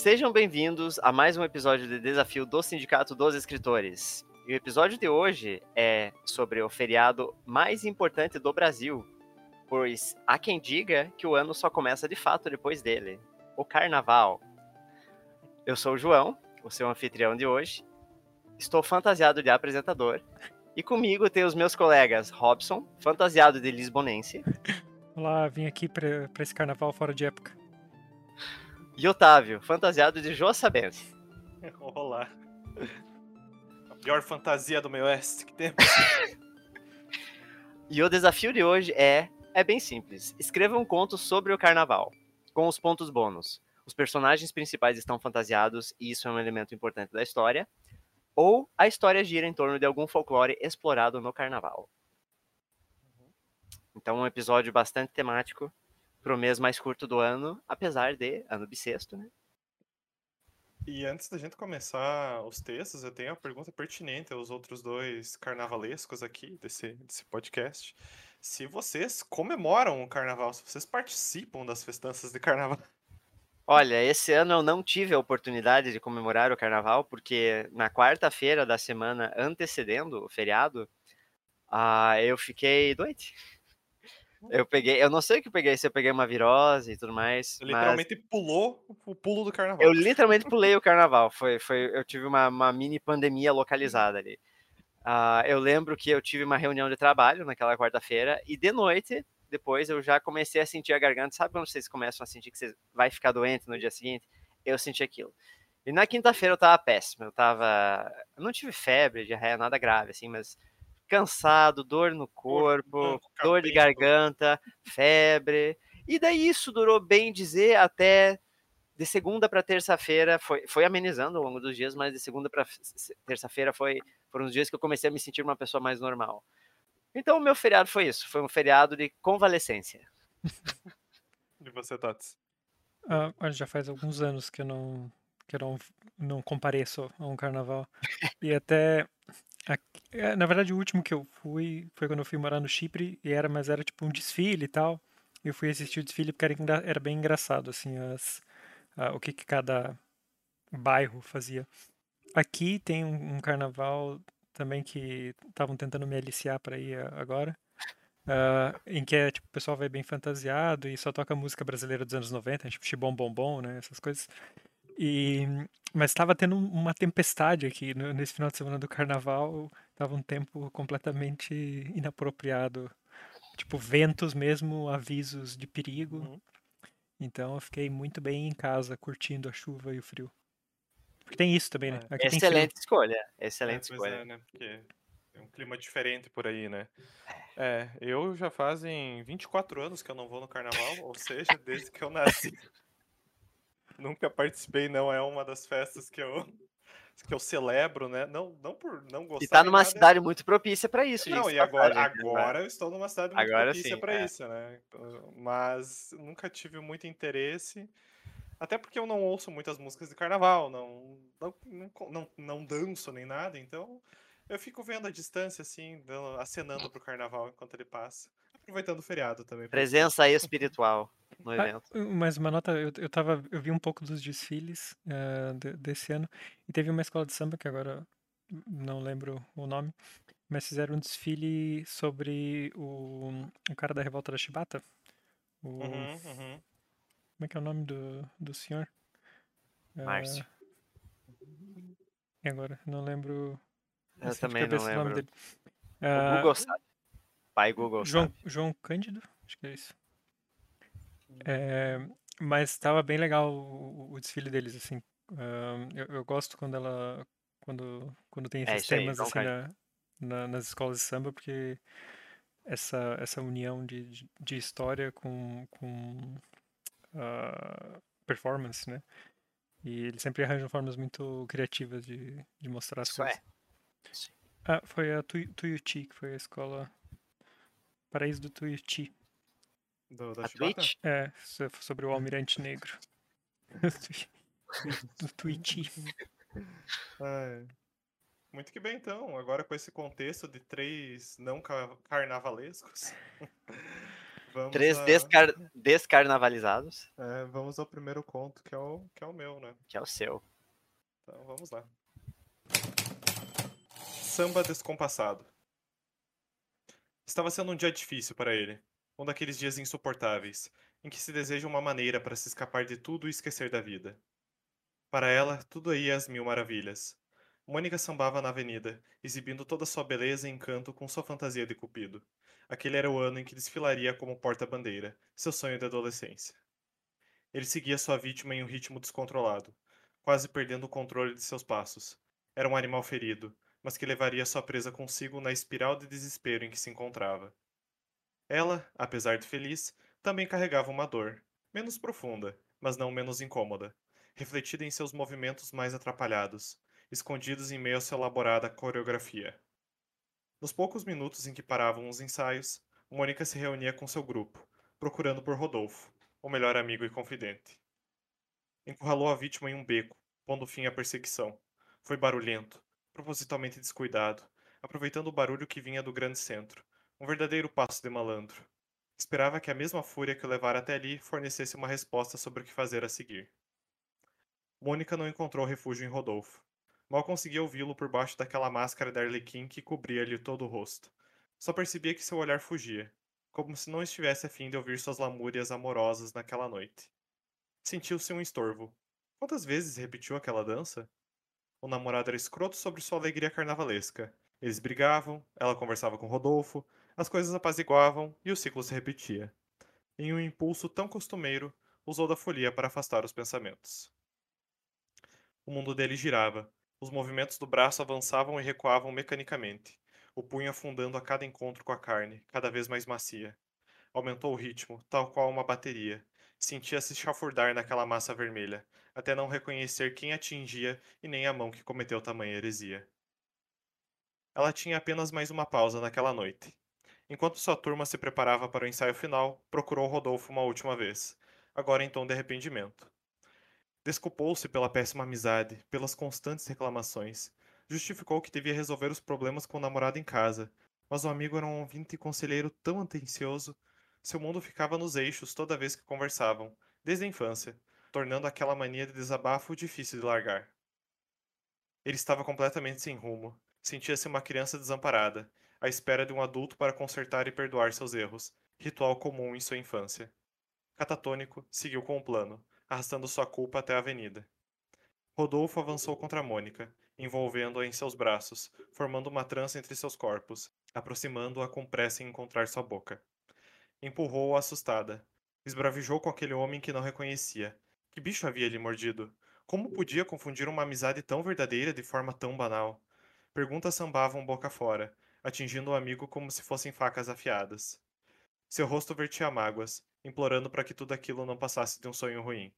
Sejam bem-vindos a mais um episódio de Desafio do Sindicato dos Escritores. E o episódio de hoje é sobre o feriado mais importante do Brasil, pois há quem diga que o ano só começa de fato depois dele o Carnaval. Eu sou o João, o seu anfitrião de hoje. Estou fantasiado de apresentador. E comigo tem os meus colegas Robson, fantasiado de lisbonense. Olá, vim aqui para esse carnaval fora de época. E Otávio, fantasiado de Joaçabense. Olá. A pior fantasia do meu oeste que temos. e o desafio de hoje é é bem simples. Escreva um conto sobre o carnaval, com os pontos bônus. Os personagens principais estão fantasiados e isso é um elemento importante da história. Ou a história gira em torno de algum folclore explorado no carnaval. Então, um episódio bastante temático para o mês mais curto do ano, apesar de ano bissexto, né? E antes da gente começar os textos, eu tenho uma pergunta pertinente aos outros dois carnavalescos aqui desse, desse podcast. Se vocês comemoram o carnaval, se vocês participam das festanças de carnaval. Olha, esse ano eu não tive a oportunidade de comemorar o carnaval, porque na quarta-feira da semana antecedendo o feriado, uh, eu fiquei doente. Eu peguei, eu não sei o que eu peguei, se eu peguei uma virose e tudo mais. Você literalmente pulou o pulo do carnaval. Eu literalmente pulei o carnaval. Foi, foi, eu tive uma, uma mini pandemia localizada ali. Uh, eu lembro que eu tive uma reunião de trabalho naquela quarta-feira e de noite, depois, eu já comecei a sentir a garganta. Sabe quando vocês começam a sentir que você vai ficar doente no dia seguinte? Eu senti aquilo. E na quinta-feira eu tava péssimo. Eu tava. Eu não tive febre, diarreia, nada grave, assim, mas cansado, dor no corpo, dor de garganta, febre. E daí isso durou bem dizer até de segunda para terça-feira, foi, foi amenizando ao longo dos dias, mas de segunda para terça-feira foi foram os dias que eu comecei a me sentir uma pessoa mais normal. Então o meu feriado foi isso, foi um feriado de convalescência. e você, Tats? Uh, já faz alguns anos que eu não que eu não, não compareço a um carnaval. e até é, na verdade, o último que eu fui foi quando eu fui morar no Chipre, e era, mas era tipo um desfile e tal. Eu fui assistir o desfile porque era, era bem engraçado, assim, as, o que, que cada bairro fazia. Aqui tem um, um carnaval também que estavam tentando me aliciar para ir agora. Uh, em que é, tipo, o pessoal vai bem fantasiado e só toca música brasileira dos anos 90, tipo Xibom Bom Bom, né, essas coisas. E, mas estava tendo uma tempestade aqui nesse final de semana do carnaval. Tava um tempo completamente inapropriado. Tipo, ventos mesmo, avisos de perigo. Uhum. Então eu fiquei muito bem em casa, curtindo a chuva e o frio. Porque tem isso também, né? É. Excelente escolha. Excelente é, escolha. É, né? Porque é um clima diferente por aí, né? É, eu já fazem 24 anos que eu não vou no carnaval, ou seja, desde que eu nasci. Nunca participei, não é uma das festas que eu que eu celebro, né? Não, não por não gostar. E tá numa nada. cidade muito propícia para isso, Não, e agora, né? agora eu estou numa cidade muito agora propícia para é. isso, né? Então, mas nunca tive muito interesse. Até porque eu não ouço muitas músicas de carnaval, não, não, não, não danço nem nada, então eu fico vendo a distância, assim, acenando pro carnaval enquanto ele passa. Aproveitando o feriado também. Presença espiritual no ah, evento. Ah, mas uma nota, eu, eu, tava, eu vi um pouco dos desfiles uh, de, desse ano e teve uma escola de samba que agora não lembro o nome, mas fizeram um desfile sobre o, o cara da revolta da Chibata. O, uhum, uhum. Como é que é o nome do, do senhor? Márcio. Uh, e agora? Não lembro. Eu também não lembro. O uh, Google sabe. Pai Google João, sabe. João Cândido? Acho que é isso. É, mas estava bem legal o, o, desfile deles, assim. Uh, eu, eu, gosto quando ela. Quando, quando tem é esses é, temas aí, assim na, na, nas escolas de samba, porque essa, essa união de, de, de história com, com uh, performance, né? E eles sempre arranjam formas muito criativas de, de mostrar as Isso coisas. É. Ah, foi a Tuiuti, que foi a escola Paraíso do Tuiuti. Do, da Twitch? É, sobre o Almirante Negro. do Twitch. É. Muito que bem, então. Agora com esse contexto de três não carnavalescos. Vamos Três a... descar... descarnavalizados. É, vamos ao primeiro conto, que é, o, que é o meu, né? Que é o seu. Então vamos lá. Samba descompassado. Estava sendo um dia difícil para ele. Um daqueles dias insuportáveis, em que se deseja uma maneira para se escapar de tudo e esquecer da vida. Para ela, tudo ia às mil maravilhas. Mônica sambava na avenida, exibindo toda sua beleza e encanto com sua fantasia de cupido. Aquele era o ano em que desfilaria como porta-bandeira, seu sonho de adolescência. Ele seguia sua vítima em um ritmo descontrolado, quase perdendo o controle de seus passos. Era um animal ferido, mas que levaria sua presa consigo na espiral de desespero em que se encontrava. Ela, apesar de feliz, também carregava uma dor, menos profunda, mas não menos incômoda, refletida em seus movimentos mais atrapalhados, escondidos em meio à sua elaborada coreografia. Nos poucos minutos em que paravam os ensaios, Mônica se reunia com seu grupo, procurando por Rodolfo, o melhor amigo e confidente. Encurralou a vítima em um beco, pondo fim à perseguição. Foi barulhento, propositalmente descuidado, aproveitando o barulho que vinha do grande centro, um verdadeiro passo de malandro. Esperava que a mesma fúria que o levara até ali fornecesse uma resposta sobre o que fazer a seguir. Mônica não encontrou refúgio em Rodolfo. Mal conseguia ouvi-lo por baixo daquela máscara de Arlequim que cobria-lhe todo o rosto. Só percebia que seu olhar fugia, como se não estivesse a fim de ouvir suas lamúrias amorosas naquela noite. Sentiu-se um estorvo. Quantas vezes repetiu aquela dança? O namorado era escroto sobre sua alegria carnavalesca. Eles brigavam, ela conversava com Rodolfo, as coisas apaziguavam e o ciclo se repetia. Em um impulso tão costumeiro, usou da folia para afastar os pensamentos. O mundo dele girava. Os movimentos do braço avançavam e recuavam mecanicamente, o punho afundando a cada encontro com a carne, cada vez mais macia. Aumentou o ritmo, tal qual uma bateria. Sentia-se chafurdar naquela massa vermelha, até não reconhecer quem atingia e nem a mão que cometeu tamanha heresia. Ela tinha apenas mais uma pausa naquela noite. Enquanto sua turma se preparava para o ensaio final, procurou Rodolfo uma última vez, agora em tom de arrependimento. Desculpou-se pela péssima amizade, pelas constantes reclamações. Justificou que devia resolver os problemas com o namorado em casa, mas o amigo era um ouvinte e conselheiro tão atencioso. Seu mundo ficava nos eixos toda vez que conversavam, desde a infância, tornando aquela mania de desabafo difícil de largar. Ele estava completamente sem rumo. Sentia-se uma criança desamparada, à espera de um adulto para consertar e perdoar seus erros, ritual comum em sua infância. Catatônico, seguiu com o plano, arrastando sua culpa até a avenida. Rodolfo avançou contra Mônica, envolvendo-a em seus braços, formando uma trança entre seus corpos, aproximando-a com pressa em encontrar sua boca. Empurrou-a assustada. Esbravejou com aquele homem que não reconhecia. Que bicho havia lhe mordido? Como podia confundir uma amizade tão verdadeira de forma tão banal? Perguntas sambavam boca fora, atingindo o amigo como se fossem facas afiadas. Seu rosto vertia mágoas, implorando para que tudo aquilo não passasse de um sonho ruim.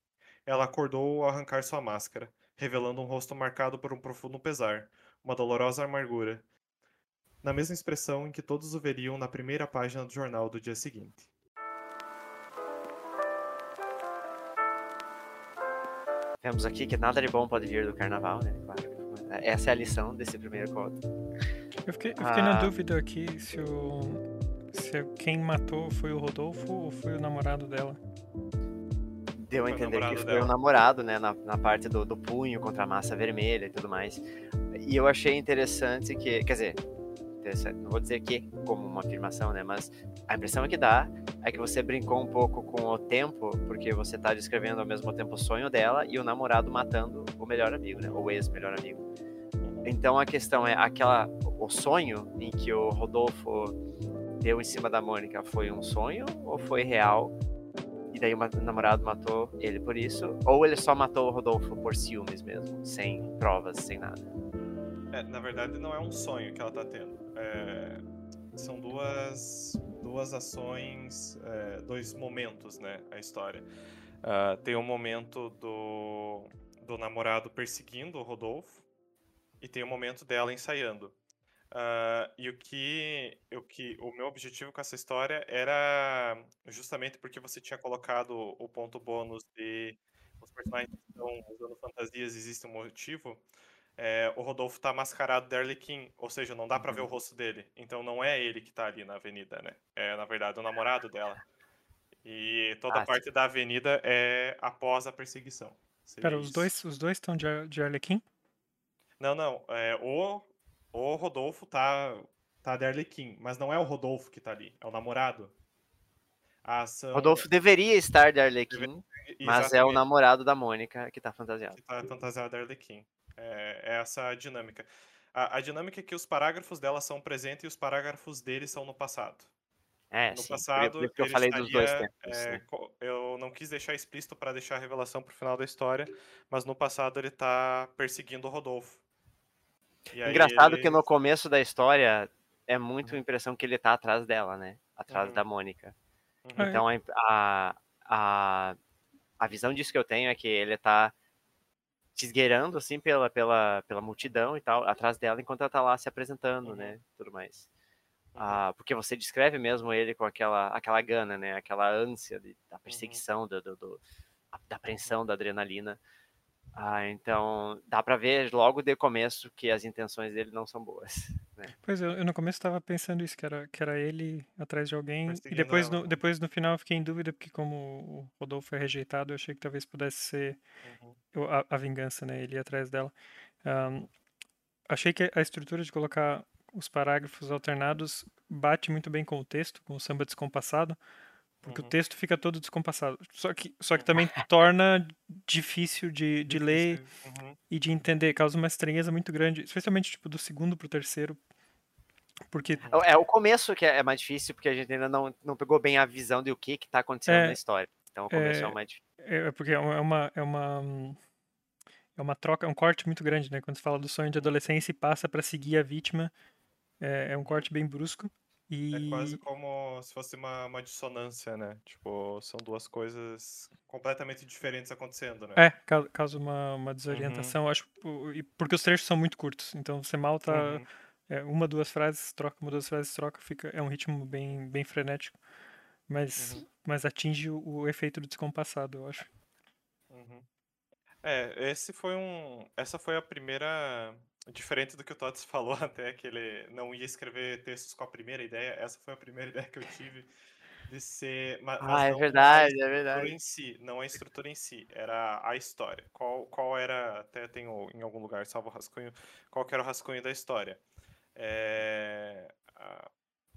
Ela acordou ao arrancar sua máscara, revelando um rosto marcado por um profundo pesar, uma dolorosa amargura, na mesma expressão em que todos o veriam na primeira página do jornal do dia seguinte. Vemos aqui que nada de bom pode vir do carnaval, né? Claro. Essa é a lição desse primeiro conto. Eu fiquei, eu fiquei ah. na dúvida aqui se, o, se quem matou foi o Rodolfo ou foi o namorado dela. Deu a entender que foi dela. o namorado, né? Na, na parte do, do punho contra a massa vermelha e tudo mais. E eu achei interessante que, quer dizer, não vou dizer que como uma afirmação, né? Mas a impressão que dá é que você brincou um pouco com o tempo, porque você está descrevendo ao mesmo tempo o sonho dela e o namorado matando o melhor amigo, né? O ex-melhor amigo. Então a questão é aquela o sonho em que o Rodolfo deu em cima da Mônica foi um sonho ou foi real? E daí o namorado matou ele por isso? Ou ele só matou o Rodolfo por ciúmes mesmo, sem provas, sem nada? É, na verdade não é um sonho que ela tá tendo. É, são duas, duas ações, é, dois momentos, né? A história. Uh, tem o um momento do, do namorado perseguindo o Rodolfo e tem o um momento dela ensaiando. Uh, e o que, o que o meu objetivo com essa história era justamente porque você tinha colocado o ponto bônus de os personagens estão usando fantasias existe um motivo. É, o Rodolfo tá mascarado de Arlequim, ou seja, não dá para ver o uhum. rosto dele. Então não é ele que tá ali na avenida, né? É, na verdade, o namorado dela. E toda a ah, parte sim. da avenida é após a perseguição. Pera, os dois, os dois estão de, de Arlequim? Não, não. É, o, o Rodolfo tá, tá de Arlequim, mas não é o Rodolfo que tá ali, é o namorado. Ação... Rodolfo deveria estar de Arlequim, mas é o namorado da Mônica que tá fantasiado. Que tá fantasiado de Arlequim. É, é essa a dinâmica. A, a, dinâmica é que os parágrafos dela são presentes e os parágrafos dele são no passado. É, no sim, passado, por eu falei estaria, dos dois tempos. É, né? Eu não quis deixar explícito para deixar a revelação pro final da história, mas no passado ele tá perseguindo o Rodolfo. Engraçado ele... que no começo da história é muito a uhum. impressão que ele tá atrás dela, né? Atrás uhum. da Mônica. Uhum. Então a, a, a visão disso que eu tenho é que ele tá se esgueirando assim pela, pela, pela multidão e tal, atrás dela, enquanto ela tá lá se apresentando, uhum. né? Tudo mais. Ah, porque você descreve mesmo ele com aquela, aquela gana, né? Aquela ânsia de, da uhum. perseguição, do, do, do, da apreensão, da adrenalina. Ah, então dá para ver logo de começo que as intenções dele não são boas. Né? Pois eu, eu, no começo estava pensando isso que era que era ele atrás de alguém e depois no, depois no final eu fiquei em dúvida porque como o Rodolfo é rejeitado eu achei que talvez pudesse ser uhum. a, a, vingança, né? Ele ir atrás dela. Um, achei que a estrutura de colocar os parágrafos alternados bate muito bem com o texto, com o samba descompassado, porque uhum. o texto fica todo descompassado. Só que, só que também torna difícil de, de ler uhum. e de entender, causa uma estranheza muito grande, especialmente tipo do segundo pro terceiro. Porque... É, é o começo que é mais difícil, porque a gente ainda não, não pegou bem a visão de o que que tá acontecendo é, na história. Então o começo é, é o mais difícil. É, é porque é uma, é uma é uma troca, é um corte muito grande, né? Quando se fala do sonho de adolescência e passa para seguir a vítima é, é um corte bem brusco. E... É quase como se fosse uma, uma dissonância, né? Tipo, são duas coisas completamente diferentes acontecendo, né? É, causa uma, uma desorientação, uhum. acho, porque os trechos são muito curtos, então você mal tá uhum. é, uma, duas frases, troca, uma, duas frases, troca, fica, é um ritmo bem, bem frenético, mas, uhum. mas atinge o, o, efeito do descompassado, eu acho. Uhum. É, esse foi um, essa foi a primeira Diferente do que o Tots falou até, que ele não ia escrever textos com a primeira ideia, essa foi a primeira ideia que eu tive de ser. Mas, ah, é verdade, é verdade. Em si, não a estrutura em si, era a história. Qual, qual era, até tem em algum lugar, salvo o rascunho, qual que era o rascunho da história. É, a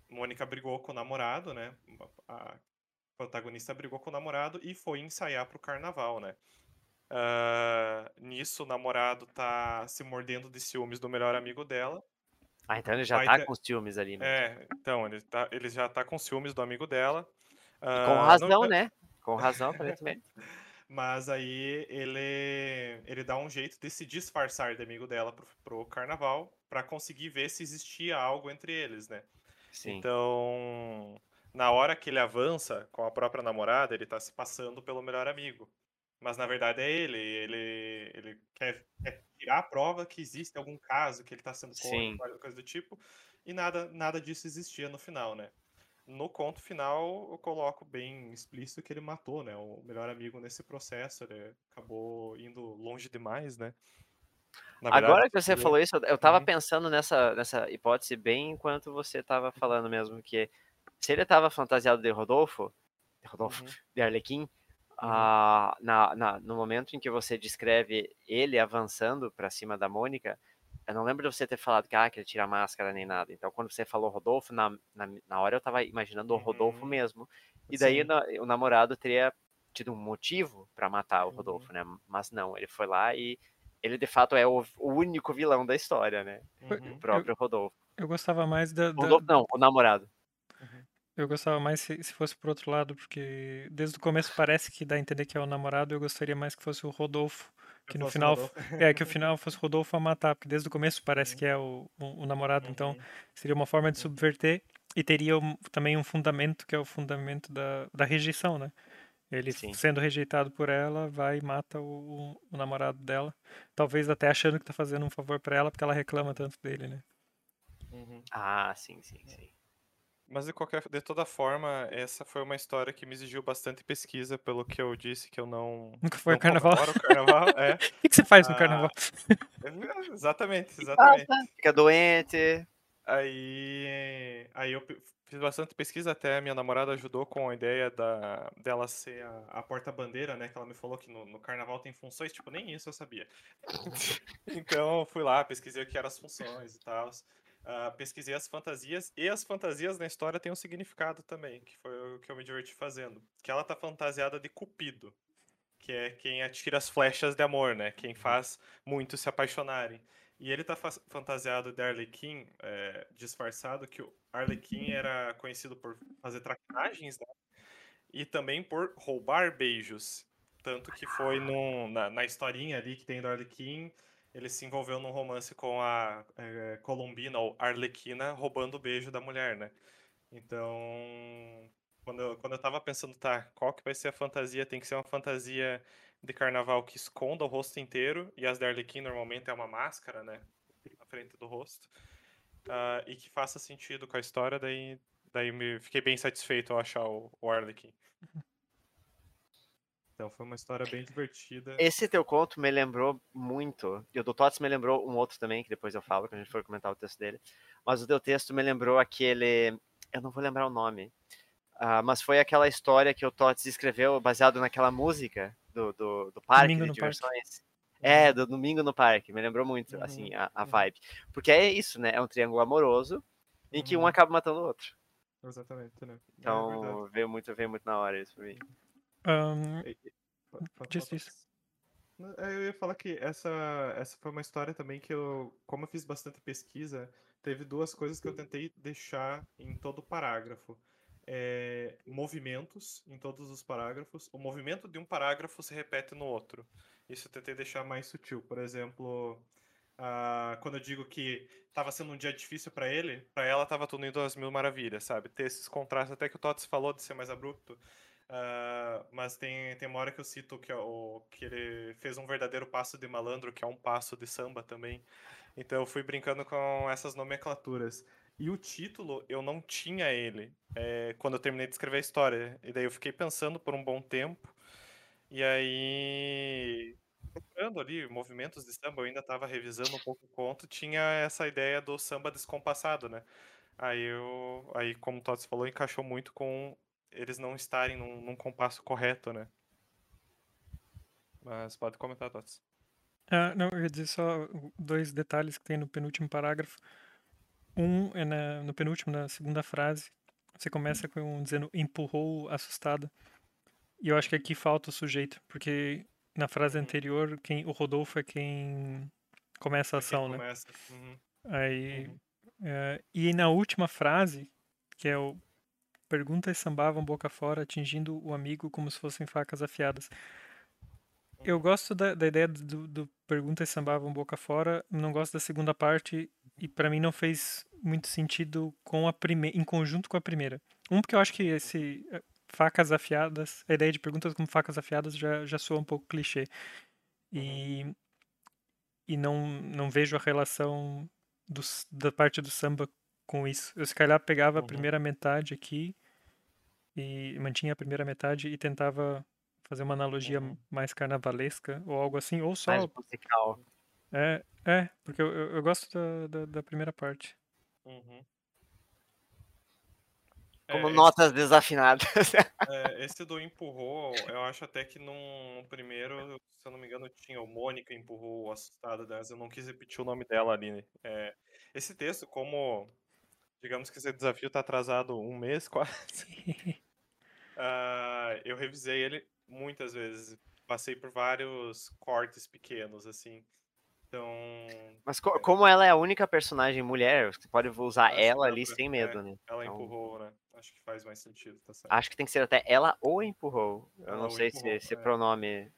Mônica brigou com o namorado, né? A protagonista brigou com o namorado e foi ensaiar pro carnaval, né? Uh, nisso, o namorado tá se mordendo de ciúmes do melhor amigo dela. Ah, então ele já tá ter... com ciúmes ali, né? É, então, ele, tá, ele já tá com ciúmes do amigo dela. Uh, com razão, não... né? Com razão, aparentemente. Mas aí ele, ele dá um jeito de se disfarçar de amigo dela pro, pro carnaval para conseguir ver se existia algo entre eles, né? Sim. Então, na hora que ele avança com a própria namorada, ele tá se passando pelo melhor amigo. Mas na verdade é ele. Ele, ele quer, quer tirar a prova que existe algum caso que ele está sendo contra, coisa do tipo. E nada, nada disso existia no final, né? No conto final, eu coloco bem explícito que ele matou, né? O melhor amigo nesse processo. Ele acabou indo longe demais, né? Verdade, Agora que você falou isso, eu tava uhum. pensando nessa, nessa hipótese bem enquanto você tava falando mesmo, que se ele tava fantasiado de Rodolfo, de Rodolfo, uhum. de Arlequim, ah, na, na, no momento em que você descreve ele avançando para cima da Mônica, eu não lembro de você ter falado que, ah, que ele tira a máscara nem nada. Então, quando você falou Rodolfo, na, na, na hora eu estava imaginando o Rodolfo uhum. mesmo. E daí na, o namorado teria tido um motivo para matar o Rodolfo, uhum. né? Mas não, ele foi lá e ele de fato é o, o único vilão da história, né? Uhum. O próprio Rodolfo. Eu gostava mais da. da... Rodolfo, não, o namorado. Eu gostava mais se, se fosse pro outro lado, porque desde o começo parece que dá a entender que é o namorado, eu gostaria mais que fosse o Rodolfo. Que no final. É, que o final fosse o Rodolfo a matar, porque desde o começo parece uhum. que é o, o, o namorado, então uhum. então seria uma forma de subverter e teria um, também um fundamento que é o fundamento da, da rejeição, né? Ele Sim. sendo rejeitado por ela, vai e mata o, o, namorado dela. Talvez até achando que tá fazendo um favor para ela, porque ela reclama tanto dele, né? Uhum. Ah, sim, sim, sim. Mas de qualquer, de toda forma, essa foi uma história que me exigiu bastante pesquisa, pelo que eu disse que eu não. Nunca foi ao carnaval. carnaval é. o que, que você faz no ah, carnaval? exatamente, exatamente. Fica doente. Aí, aí eu fiz bastante pesquisa, até minha namorada ajudou com a ideia da, dela ser a, a porta-bandeira, né? Que ela me falou que no, no, carnaval tem funções, tipo, nem isso eu sabia. então fui lá, pesquisei o que eram as funções e tal. Uh, pesquisei as fantasias, e as fantasias na história têm um significado também, que foi o que eu me diverti fazendo. Que ela tá fantasiada de Cupido, que é quem atira as flechas de amor, né? Quem faz muitos se apaixonarem. E ele tá fantasiado de Arlequim, é, disfarçado, que o Arlequim era conhecido por fazer traquinagens, né? E também por roubar beijos. Tanto que foi num, na, na historinha ali que tem do Arlequim, ele se envolveu num romance com a é, Colombina, ou Arlequina, roubando o beijo da mulher, né? Então, quando eu, quando eu tava pensando, tá, qual que vai ser a fantasia? Tem que ser uma fantasia de carnaval que esconda o rosto inteiro, e as da Arlequim normalmente é uma máscara, né? Na frente do rosto. Uh, e que faça sentido com a história, daí, daí me fiquei bem satisfeito ao achar o, o Arlequim. Então foi uma história bem divertida. Esse teu conto me lembrou muito, e o do Tots me lembrou um outro também, que depois eu falo, quando a gente for comentar o texto dele. Mas o teu texto me lembrou aquele. Eu não vou lembrar o nome. Uh, mas foi aquela história que o Tots escreveu baseado naquela música do, do, do parque Domingo de diversões. Parque. É, do Domingo no Parque, me lembrou muito, uhum, assim, a, a uhum. vibe. Porque é isso, né? É um triângulo amoroso em que um uhum. acaba matando o outro. Exatamente, né? É então, é veio, muito, veio muito na hora isso pra mim. Um, Diz isso. Eu ia falar que essa, essa foi uma história também que eu, como eu fiz bastante pesquisa, teve duas coisas que eu tentei deixar em todo o parágrafo é, movimentos em todos os parágrafos. O movimento de um parágrafo se repete no outro. Isso eu tentei deixar mais sutil. Por exemplo, uh, quando eu digo que estava sendo um dia difícil para ele, para ela estava tudo indo às mil maravilhas, sabe? Ter esses contrastes, até que o Tots falou de ser mais abrupto. Uh, mas tem, tem uma hora que eu cito que, o, que ele fez um verdadeiro passo de malandro, que é um passo de samba também. Então eu fui brincando com essas nomenclaturas. E o título, eu não tinha ele é, quando eu terminei de escrever a história. E daí eu fiquei pensando por um bom tempo. E aí, procurando ali movimentos de samba, eu ainda estava revisando um pouco o conto, tinha essa ideia do samba descompassado, né? Aí eu, aí como o Tots falou, encaixou muito com eles não estarem num, num compasso correto, né? Mas pode comentar, Tots. Ah, não, eu ia dizer só dois detalhes que tem no penúltimo parágrafo. Um é na, no penúltimo, na segunda frase. Você começa com dizendo empurrou assustada. E eu acho que aqui falta o sujeito, porque na frase anterior quem o Rodolfo é quem começa a é ação, né? Começa. Uhum. Aí uhum. É, e na última frase, que é o perguntas sambavam boca fora, atingindo o amigo como se fossem facas afiadas. Eu gosto da, da ideia do, do perguntas sambavam boca fora, não gosto da segunda parte e para mim não fez muito sentido com a primeira, em conjunto com a primeira. Um porque eu acho que esse eh, facas afiadas, a ideia de perguntas como facas afiadas já, já soa um pouco clichê. E, uhum. e não, não vejo a relação do, da parte do samba com isso. Eu se calhar pegava uhum. a primeira metade aqui e mantinha a primeira metade e tentava fazer uma analogia uhum. mais carnavalesca ou algo assim, ou só. Mais musical. É, é, porque eu, eu, eu gosto da, da, da, primeira parte. Uhum. Como é, notas esse, desafinadas. É, esse do empurrou, eu acho até que num primeiro, se eu não me engano, tinha o Mônica empurrou assustada dessa. Eu não quis repetir o nome dela ali. Né? É, esse texto, como digamos que esse desafio está atrasado um mês quase. uh, eu revisei ele muitas vezes. Passei por vários cortes pequenos, assim. Então. Mas co é. como ela é a única personagem mulher, você pode usar ela ali sem medo, é, né? Ela então... empurrou, né? Acho que faz mais sentido, tá certo. Acho que tem que ser até ela ou empurrou. Eu ela não sei empurrou, se esse é. pronome.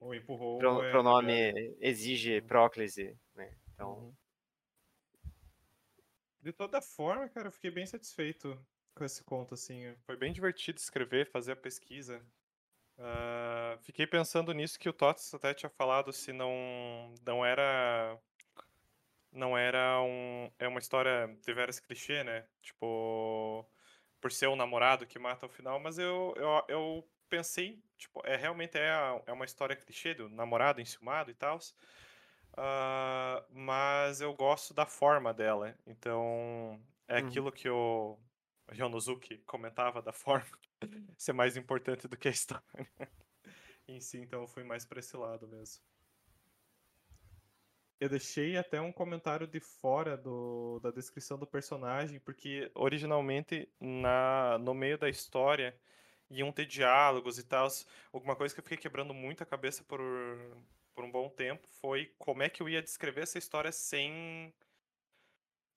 Ou empurrou. Pro, é pronome exige uhum. próclise, né? Então. Uhum. De toda forma, cara, eu fiquei bem satisfeito com esse conto, assim. Foi bem divertido escrever, fazer a pesquisa. Uh, fiquei pensando nisso que o Tots até tinha falado se não não era não era um é uma história de veras clichê, né? Tipo por ser o namorado que mata ao final, mas eu, eu, eu pensei, tipo, é realmente é, é uma história clichê do namorado enciumado e tal. Uh, mas eu gosto da forma dela. Então, é uhum. aquilo que o Ryonozuki comentava da forma ser mais importante do que a história em si, então eu fui mais para esse lado mesmo. Eu deixei até um comentário de fora do, da descrição do personagem, porque originalmente na, no meio da história iam ter diálogos e tal. Alguma coisa que eu fiquei quebrando muito a cabeça por, por um bom tempo foi como é que eu ia descrever essa história sem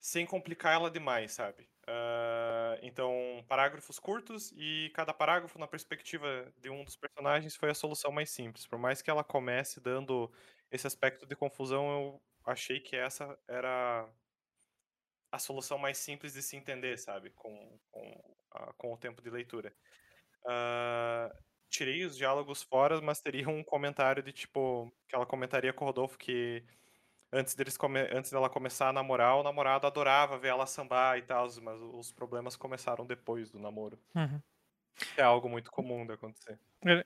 sem complicar ela demais, sabe? Uh, então, parágrafos curtos e cada parágrafo na perspectiva de um dos personagens foi a solução mais simples. Por mais que ela comece dando esse aspecto de confusão, eu achei que essa era a solução mais simples de se entender, sabe? Com, com, com o tempo de leitura. Uh, tirei os diálogos fora, mas teria um comentário de tipo. que ela comentaria com o Rodolfo que antes, deles come... antes dela começar a namorar, o namorado adorava ver ela sambar e tal, mas os problemas começaram depois do namoro. Uhum. É algo muito comum de acontecer. É,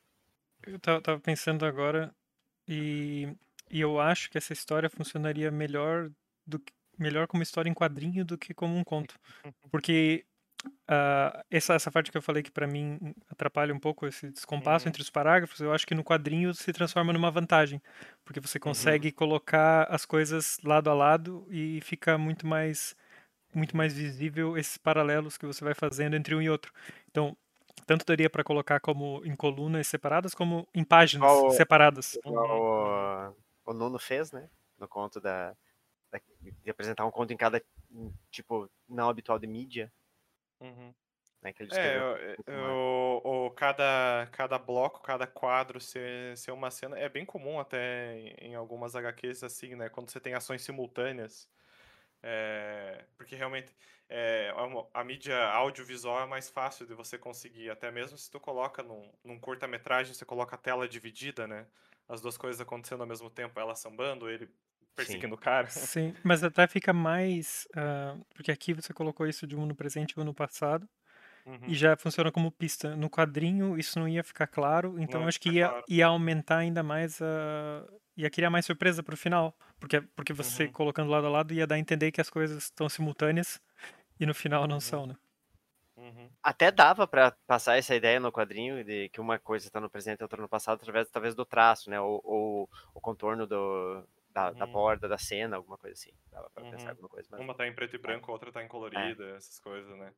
eu tava pensando agora e, e eu acho que essa história funcionaria melhor do que, melhor como história em quadrinho do que como um conto. Porque Uh, essa, essa parte que eu falei que para mim atrapalha um pouco esse descompasso uhum. entre os parágrafos, eu acho que no quadrinho se transforma numa vantagem, porque você uhum. consegue uhum. colocar as coisas lado a lado e fica muito mais muito mais visível esses paralelos que você vai fazendo entre um e outro. Então, tanto daria para colocar como em colunas separadas como em páginas o, separadas. O, o Nuno fez, né? No conto da, da de apresentar um conto em cada tipo não habitual de mídia. Uhum. Né, é, o, o, cada, cada bloco, cada quadro ser, ser uma cena. É bem comum até em, em algumas HQs assim, né? Quando você tem ações simultâneas. É, porque realmente é, a, a, mídia audiovisual é mais fácil de você conseguir. Até mesmo se tu coloca num, num curta-metragem, você coloca a tela dividida, né? As duas coisas acontecendo ao mesmo tempo, ela sambando, ele perseguindo o cara. Sim, mas até fica mais. Uh, porque aqui você colocou isso de um no presente e um no passado. Uhum. E já funciona como pista. No quadrinho isso não ia ficar claro, então não acho que ia, claro. ia aumentar ainda mais a. ia criar mais surpresa pro final. Porque, porque você uhum. colocando lado a lado ia dar a entender que as coisas estão simultâneas e no final não uhum. são, né? Uhum. Até dava para passar essa ideia no quadrinho de que uma coisa está no presente e outra no passado através talvez do traço, né? Ou, ou o contorno do, da, uhum. da, borda da cena, alguma coisa assim. Dava pra uhum. pensar alguma coisa. Mas... Uma tá em preto e branco, a outra tá em colorida, é. essas coisas, né?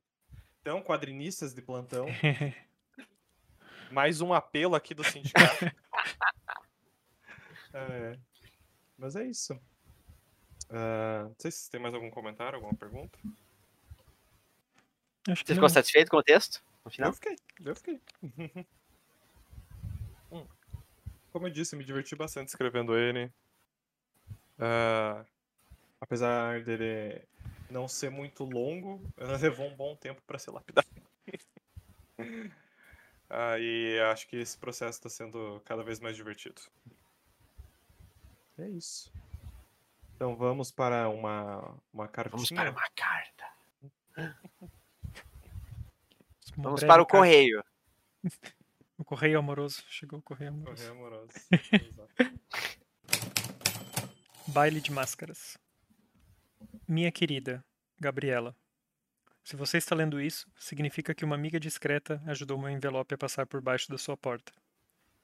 Então, quadrinistas de plantão. Mais um apelo aqui do sindicato. é. Mas é isso. Uh, não sei se tem mais algum comentário, alguma pergunta. Acho Você ficou satisfeito com o texto? No final? Eu fiquei, eu fiquei. hum. Como eu disse, me diverti bastante escrevendo ele. Uh, apesar dele não ser muito longo, levou um bom tempo para ser lapidado. uh, e acho que esse processo está sendo cada vez mais divertido. É isso. Então vamos para uma, uma cartinha. Vamos para uma carta. vamos para o correio. O correio amoroso. Chegou o correio amoroso. Correio amoroso. Baile de máscaras. Minha querida Gabriela, se você está lendo isso, significa que uma amiga discreta ajudou meu envelope a passar por baixo da sua porta.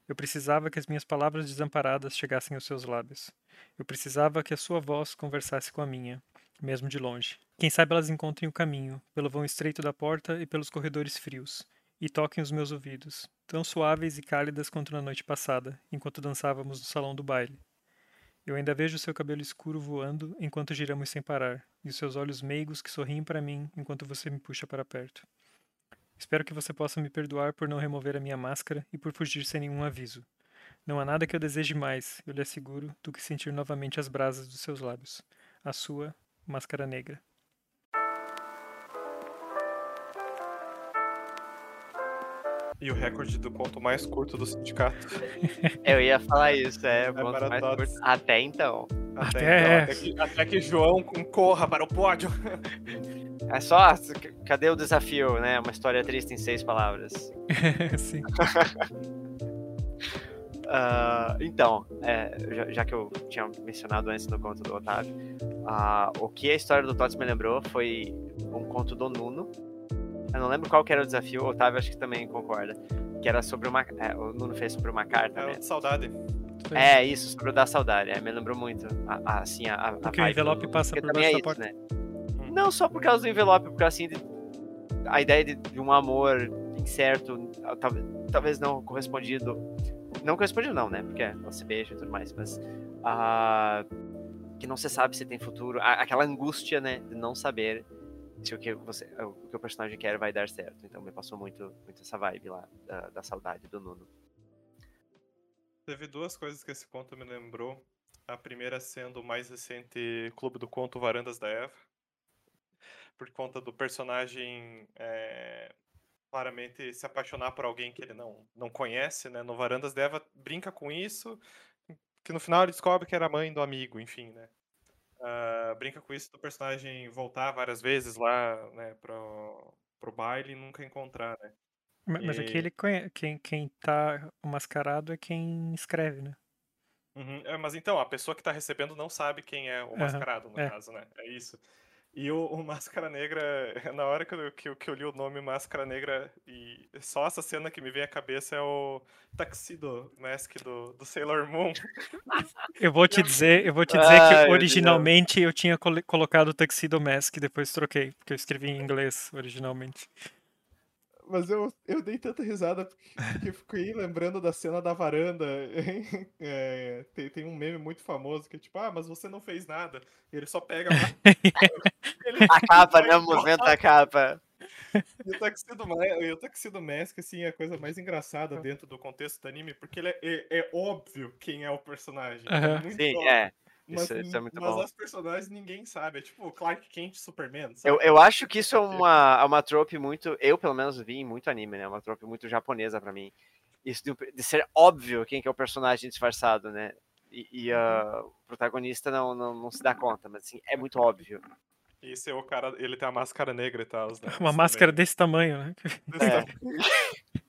Eu precisava que as minhas palavras desamparadas chegassem aos seus lábios. Eu precisava que a sua voz conversasse com a minha, mesmo de longe. Quem sabe elas encontrem o caminho, pelo vão estreito da porta e pelos corredores frios, e toquem os meus ouvidos, tão suaves e cálidas quanto na noite passada, enquanto dançávamos no salão do baile. Eu ainda vejo seu cabelo escuro voando enquanto giramos sem parar, e os seus olhos meigos que sorriem para mim enquanto você me puxa para perto. Espero que você possa me perdoar por não remover a minha máscara e por fugir sem nenhum aviso. Não há nada que eu deseje mais, eu lhe asseguro, do que sentir novamente as brasas dos seus lábios. A sua máscara negra. E o recorde do ponto mais curto do sindicato. Eu ia falar isso, é, o ponto mais curto. Até então. Até, até, então, até, que, até que João corra para o pódio. É só. Cadê o desafio, né? Uma história triste em seis palavras. Sim. Uh, então, é, já, já, que eu tinha mencionado antes no conto do Otávio, uh, o que a história do Tots me lembrou foi um conto do Nuno. Eu não lembro qual que era o desafio, o Otávio acho que também concorda. Que era sobre uma. É, o Nuno fez sobre uma carta. É né? saudade. É, isso, sobre o da saudade. É, me lembrou muito. A, a, assim, a, a Porque o envelope do, passa por baixo é da porta. Né? Não só por causa do envelope, porque assim, a ideia de, de um amor incerto, talvez, talvez não correspondido não corresponde não, né? Porque não se beija e tudo mais, mas uh, que não se sabe se tem futuro, aquela angústia, né, de não saber se o que você, o que o personagem quer vai dar certo. Então me passou muito, muito essa vibe lá da, da saudade do Nuno. Teve duas coisas que esse conto me lembrou. A primeira sendo o mais recente Clube do Conto Varandas da Eva. Por conta do personagem é, claramente se apaixonar por alguém que ele não, não conhece, né? No Varandas Deva brinca com isso, que no final ele descobre que era mãe do amigo, enfim, né? Uh, brinca com isso do personagem voltar várias vezes lá, né, pro, pro baile e nunca encontrar, né? Mas, e... aqui ele conhece, quem, quem tá mascarado é quem escreve, né? Uhum. É, mas então, a pessoa que tá recebendo não sabe quem é o uhum. mascarado, no é. caso, né? É isso. E o, o, Máscara Negra, na hora que eu, que, que eu li o nome Máscara Negra, e só essa cena que me vem à cabeça é o Tuxedo Mask do, do Sailor Moon. Eu vou te dizer, eu vou te dizer que originalmente eu tinha colocado o Tuxedo Mask, depois troquei, porque eu escrevi em inglês originalmente. Mas eu, eu dei tanta risada porque fiquei lembrando da cena da varanda. É, tem, tem um meme muito famoso que é tipo, ah, mas você não fez nada. E ele só pega a capa, né? O movimento da capa. E o Tuxedo, e o Tuxedo Mask, assim, é a coisa mais engraçada dentro do contexto do anime, porque ele é, é, é óbvio quem é o personagem. Uhum. É Sim, óbvio. é. Mas, isso, isso, é muito mas bom. as personagens ninguém sabe. É tipo Clark Kent Superman. Eu, eu acho que isso é uma, é uma trope muito. Eu, pelo menos, vi em muito anime, né? Uma trope muito japonesa para mim. Isso de, de, ser óbvio quem que é o personagem disfarçado, né? E, e uh, o protagonista não, não, não se dá conta, mas assim, é muito óbvio. Esse é o cara, ele tem a máscara negra e tal. Né? Uma máscara também. desse tamanho, né? Desse é. tamanho.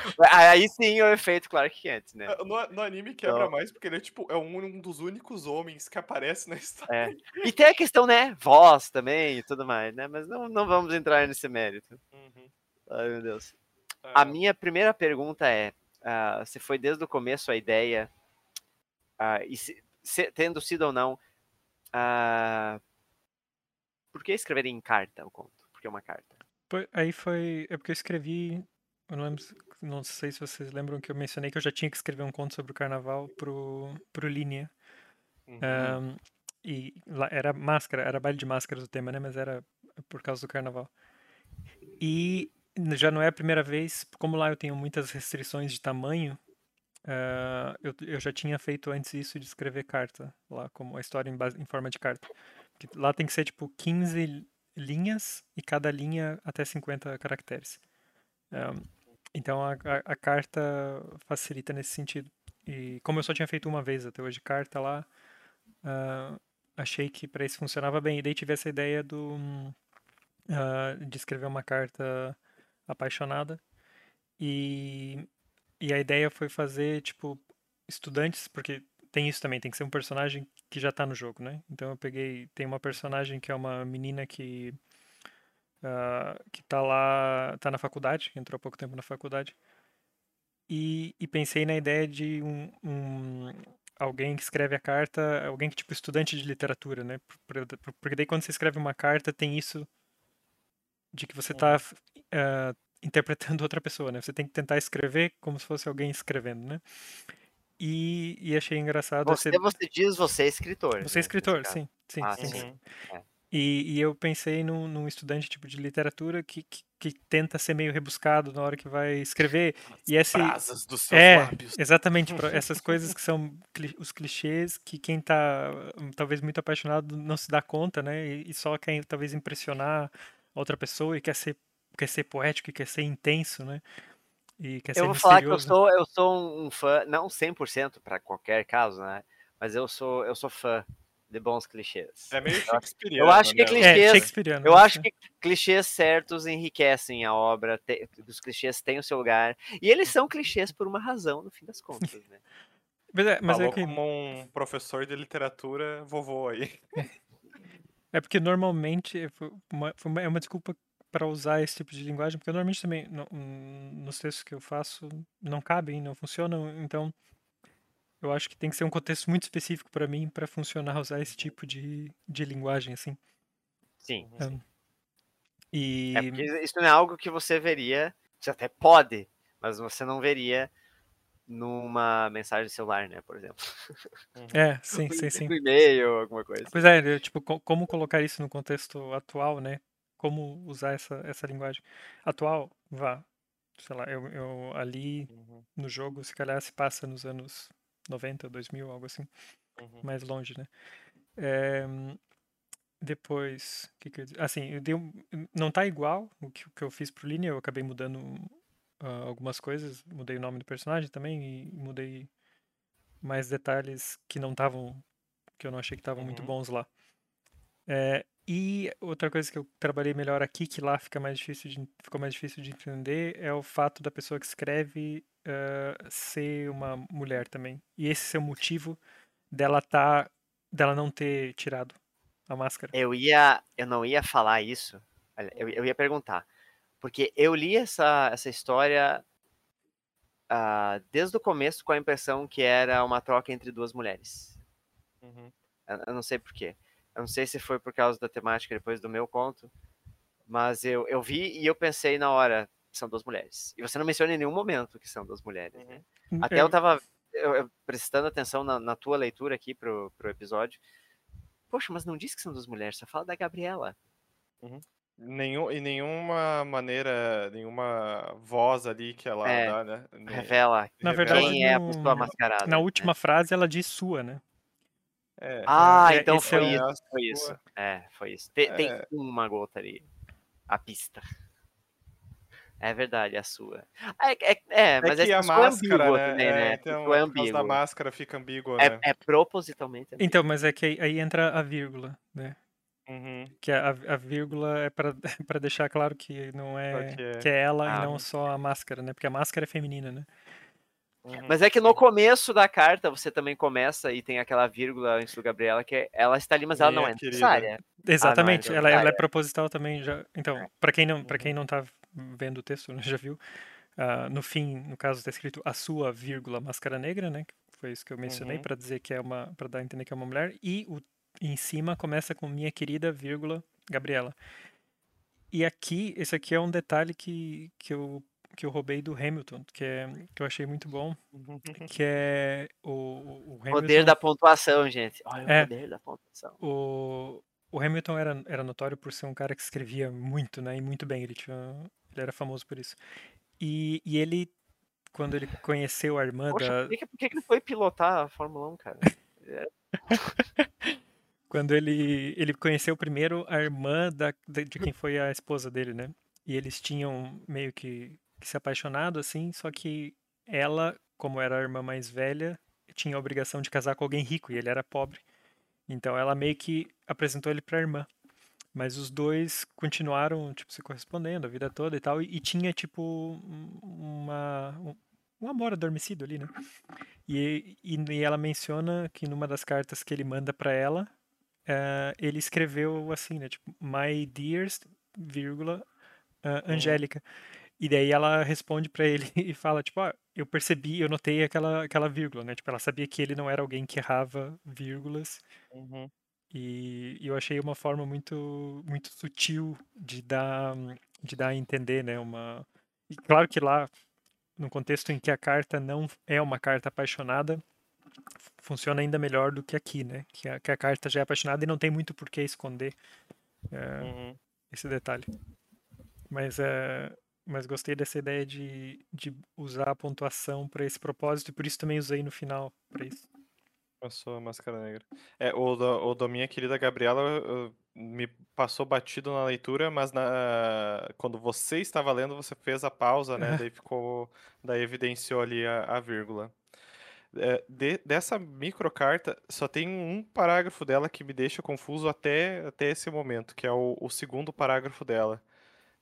Aí sim o efeito Clark Kent, né? No, no anime quebra então... mais, porque ele é tipo, é um, um, dos únicos homens que aparece na história. É. E tem a questão, né? Voz também e tudo mais, né? Mas não, não vamos entrar nesse mérito. Uhum. Ai, meu Deus. É. A minha primeira pergunta é: uh, se foi desde o começo a ideia, uh, e se, se, tendo sido ou não, uh, por que escrever em carta o conto? Porque é uma carta. Aí foi. É porque eu escrevi eu não lembro, não sei se vocês lembram que eu mencionei que eu já tinha que escrever um conto sobre o carnaval pro, pro Linha. Uhum. Um, e lá era máscara, era baile de máscaras o tema, né? Mas era por causa do carnaval. E já não é a primeira vez, como lá eu tenho muitas restrições de tamanho, uh, eu, eu já tinha feito antes isso de escrever carta, lá como a história em, base, em forma de carta. Porque lá tem que ser tipo 15 linhas e cada linha até 50 caracteres. Um, então a, a, a, carta facilita nesse sentido. E como eu só tinha feito uma vez até hoje carta lá, uh, achei que para isso funcionava bem. E daí tive essa ideia do, uh, de escrever uma carta apaixonada. E, e a ideia foi fazer, tipo, estudantes, porque tem isso também, tem que ser um personagem que já está no jogo, né? Então eu peguei, tem uma personagem que é uma menina que uh, que está lá, está na faculdade, entrou há pouco tempo na faculdade, e, e pensei na ideia de um, um, alguém que escreve a carta, alguém que tipo estudante de literatura, né? Porque daí quando você escreve uma carta tem isso de que você está uh, ah, interpretando outra pessoa, né? Você tem que tentar escrever como se fosse alguém escrevendo, né? E, e achei engraçado. Você, você diz você é escritor. Você é né? escritor, sim, sim, ah, sim. sim. É. E, e eu pensei num, num, estudante tipo de literatura que, que, que, tenta ser meio rebuscado na hora que vai escrever. As e esse brasas dos seus é, lábios. Exatamente, essas coisas que são os clichês que quem está hum, talvez muito apaixonado não se dá conta, né? E, e só quer talvez impressionar outra pessoa e quer ser, quer ser poético e quer ser intenso, né? E quer eu vou falar que eu sou, eu sou um fã, não 100% para qualquer caso, né? Mas eu sou, eu sou fã de bons clichês. É meio Shakespeareano. Eu acho que né? clichês, é eu acho que clichês certos enriquecem a obra, te, os clichês têm o seu lugar, e eles são clichês por uma razão, no fim das contas, né? Mas é, mas Falou é que... como um professor de literatura vovô aí. É porque normalmente foi uma, foi uma, é uma desculpa para usar esse tipo de linguagem, porque normalmente também no, nos textos que eu faço não cabem, não funcionam, então eu acho que tem que ser um contexto muito específico para mim para funcionar usar esse tipo de, de linguagem assim. Sim. Um, e é porque isso não é algo que você veria, você até pode, mas você não veria numa mensagem celular, né, por exemplo. É, sim, sim, sim. No e-mail, alguma coisa. Pois é, tipo, como colocar isso no contexto atual, né? Como usar essa, essa linguagem atual, vá. Sei lá, eu, eu ali Uhum, no jogo, se calhar se passa nos anos 90, 2000, algo assim, uhum. mais longe, né? É, depois, que que eu, assim, eu dei um, não tá igual o que, o que eu fiz pro Linha, eu acabei mudando uh, algumas coisas, mudei o nome do personagem também e mudei mais detalhes que não estavam, que eu não achei que estavam muito Uhum. bons lá. É, e outra coisa que eu trabalhei melhor aqui, que lá fica mais difícil de, ficou mais difícil de entender, é o fato da pessoa que escreve uh, ser uma mulher também. E esse ser o motivo dela tá, dela não ter tirado a máscara. Eu ia, eu não ia falar isso, eu, eu ia perguntar, porque eu li essa, essa história uh, desde o começo com a impressão que era uma troca entre duas mulheres. Uhum. Eu, eu não sei porquê. Eu não sei se foi por causa da temática depois do meu conto, mas eu, eu vi e eu pensei na hora, são duas mulheres. E você não menciona em nenhum momento que são duas mulheres, né? Uhum. Até eu tava eu, eu, prestando atenção na, na, tua leitura aqui pro, pro episódio. Poxa, mas não disse que são duas mulheres, só fala da Gabriela. Uhum. Nenhum, e nenhuma maneira, nenhuma voz ali que ela é, dá, né? Revela, na verdade, quem é a pessoa mascarada. Na última né? frase ela diz sua, né? É, ah, é, então foi, é isso, foi isso. É, foi isso. Tem, tem, É. uma gota ali. A pista. É verdade, a sua. É, é, é mas é que a máscara, ambíguo né? também, é, né? Então, Ficou é ambíguo. da máscara fica ambíguo, É, né? é propositalmente ambíguo. Então, mas é que aí, aí entra a vírgula, né? Uhum. Que a, a vírgula é para para deixar claro que não é Que é- que é ela Ah. e não só a máscara, né? Porque a máscara é feminina, né? Uhum. Mas é que no começo da carta você também começa e tem aquela vírgula antes do Gabriela que ela está ali, mas ela não é querida. necessária. Exatamente, então ela, tá, ela é é. proposital também já. Então, para quem não para Uhum. quem não tá vendo o texto, né, já viu. ah, no fim, no caso, está escrito a sua vírgula máscara negra, né? Foi isso que eu mencionei Uhum. para dizer que é uma para dar a entender que é uma mulher e o em cima começa com minha querida vírgula Gabriela. E aqui, esse aqui é um detalhe que, que eu que eu roubei do Hamilton, que é que eu achei muito bom, que é o, o Hamilton Poder da pontuação, gente. Olha É. o poder da pontuação. o, o Hamilton era, era notório por ser um cara que escrevia muito, né? E muito bem. Ele, tinha, ele era famoso por isso. E, e ele, quando ele conheceu a irmã Poxa, da. por que, por que ele foi pilotar a Fórmula 1, cara? Quando ele, ele conheceu primeiro a irmã da, de quem foi a esposa dele, né? E eles tinham meio que, que se apaixonado, assim, só que ela, como era a irmã mais velha, tinha a obrigação de casar com alguém rico e ele era pobre. Então ela meio que apresentou ele pra irmã. Mas os dois continuaram, tipo, se correspondendo a vida toda e tal. E, e tinha, tipo, um- uma, um, um amor adormecido ali, né? E, e, e ela menciona que numa das cartas que ele manda pra ela, eh, ele escreveu assim, né? Tipo, My dearest, vírgula, ah, Angélica. E daí ela responde pra ele e fala, tipo, ah, eu percebi, eu notei aquela, aquela vírgula, né? Tipo, ela sabia que ele não era alguém que errava vírgulas. Uhum. E, e eu achei uma forma muito muito sutil de dar de dar a entender, né, uma e claro que lá no contexto em que a carta não é uma carta apaixonada, funciona ainda melhor do que aqui, né? Que a, que a carta já é apaixonada e não tem muito por que esconder é, Uhum. esse detalhe. Mas é mas gostei dessa ideia de, de usar a pontuação para esse propósito e por isso também usei no final para isso. Passou a máscara negra. É, o da, o da minha querida Gabriela me passou batido na leitura, mas na, quando você estava lendo, você fez a pausa, né? Daí ficou. Daí evidenciou ali a, a vírgula. É, de, dessa microcarta, só tem um parágrafo dela que me deixa confuso até, até esse momento, que é o, o segundo parágrafo dela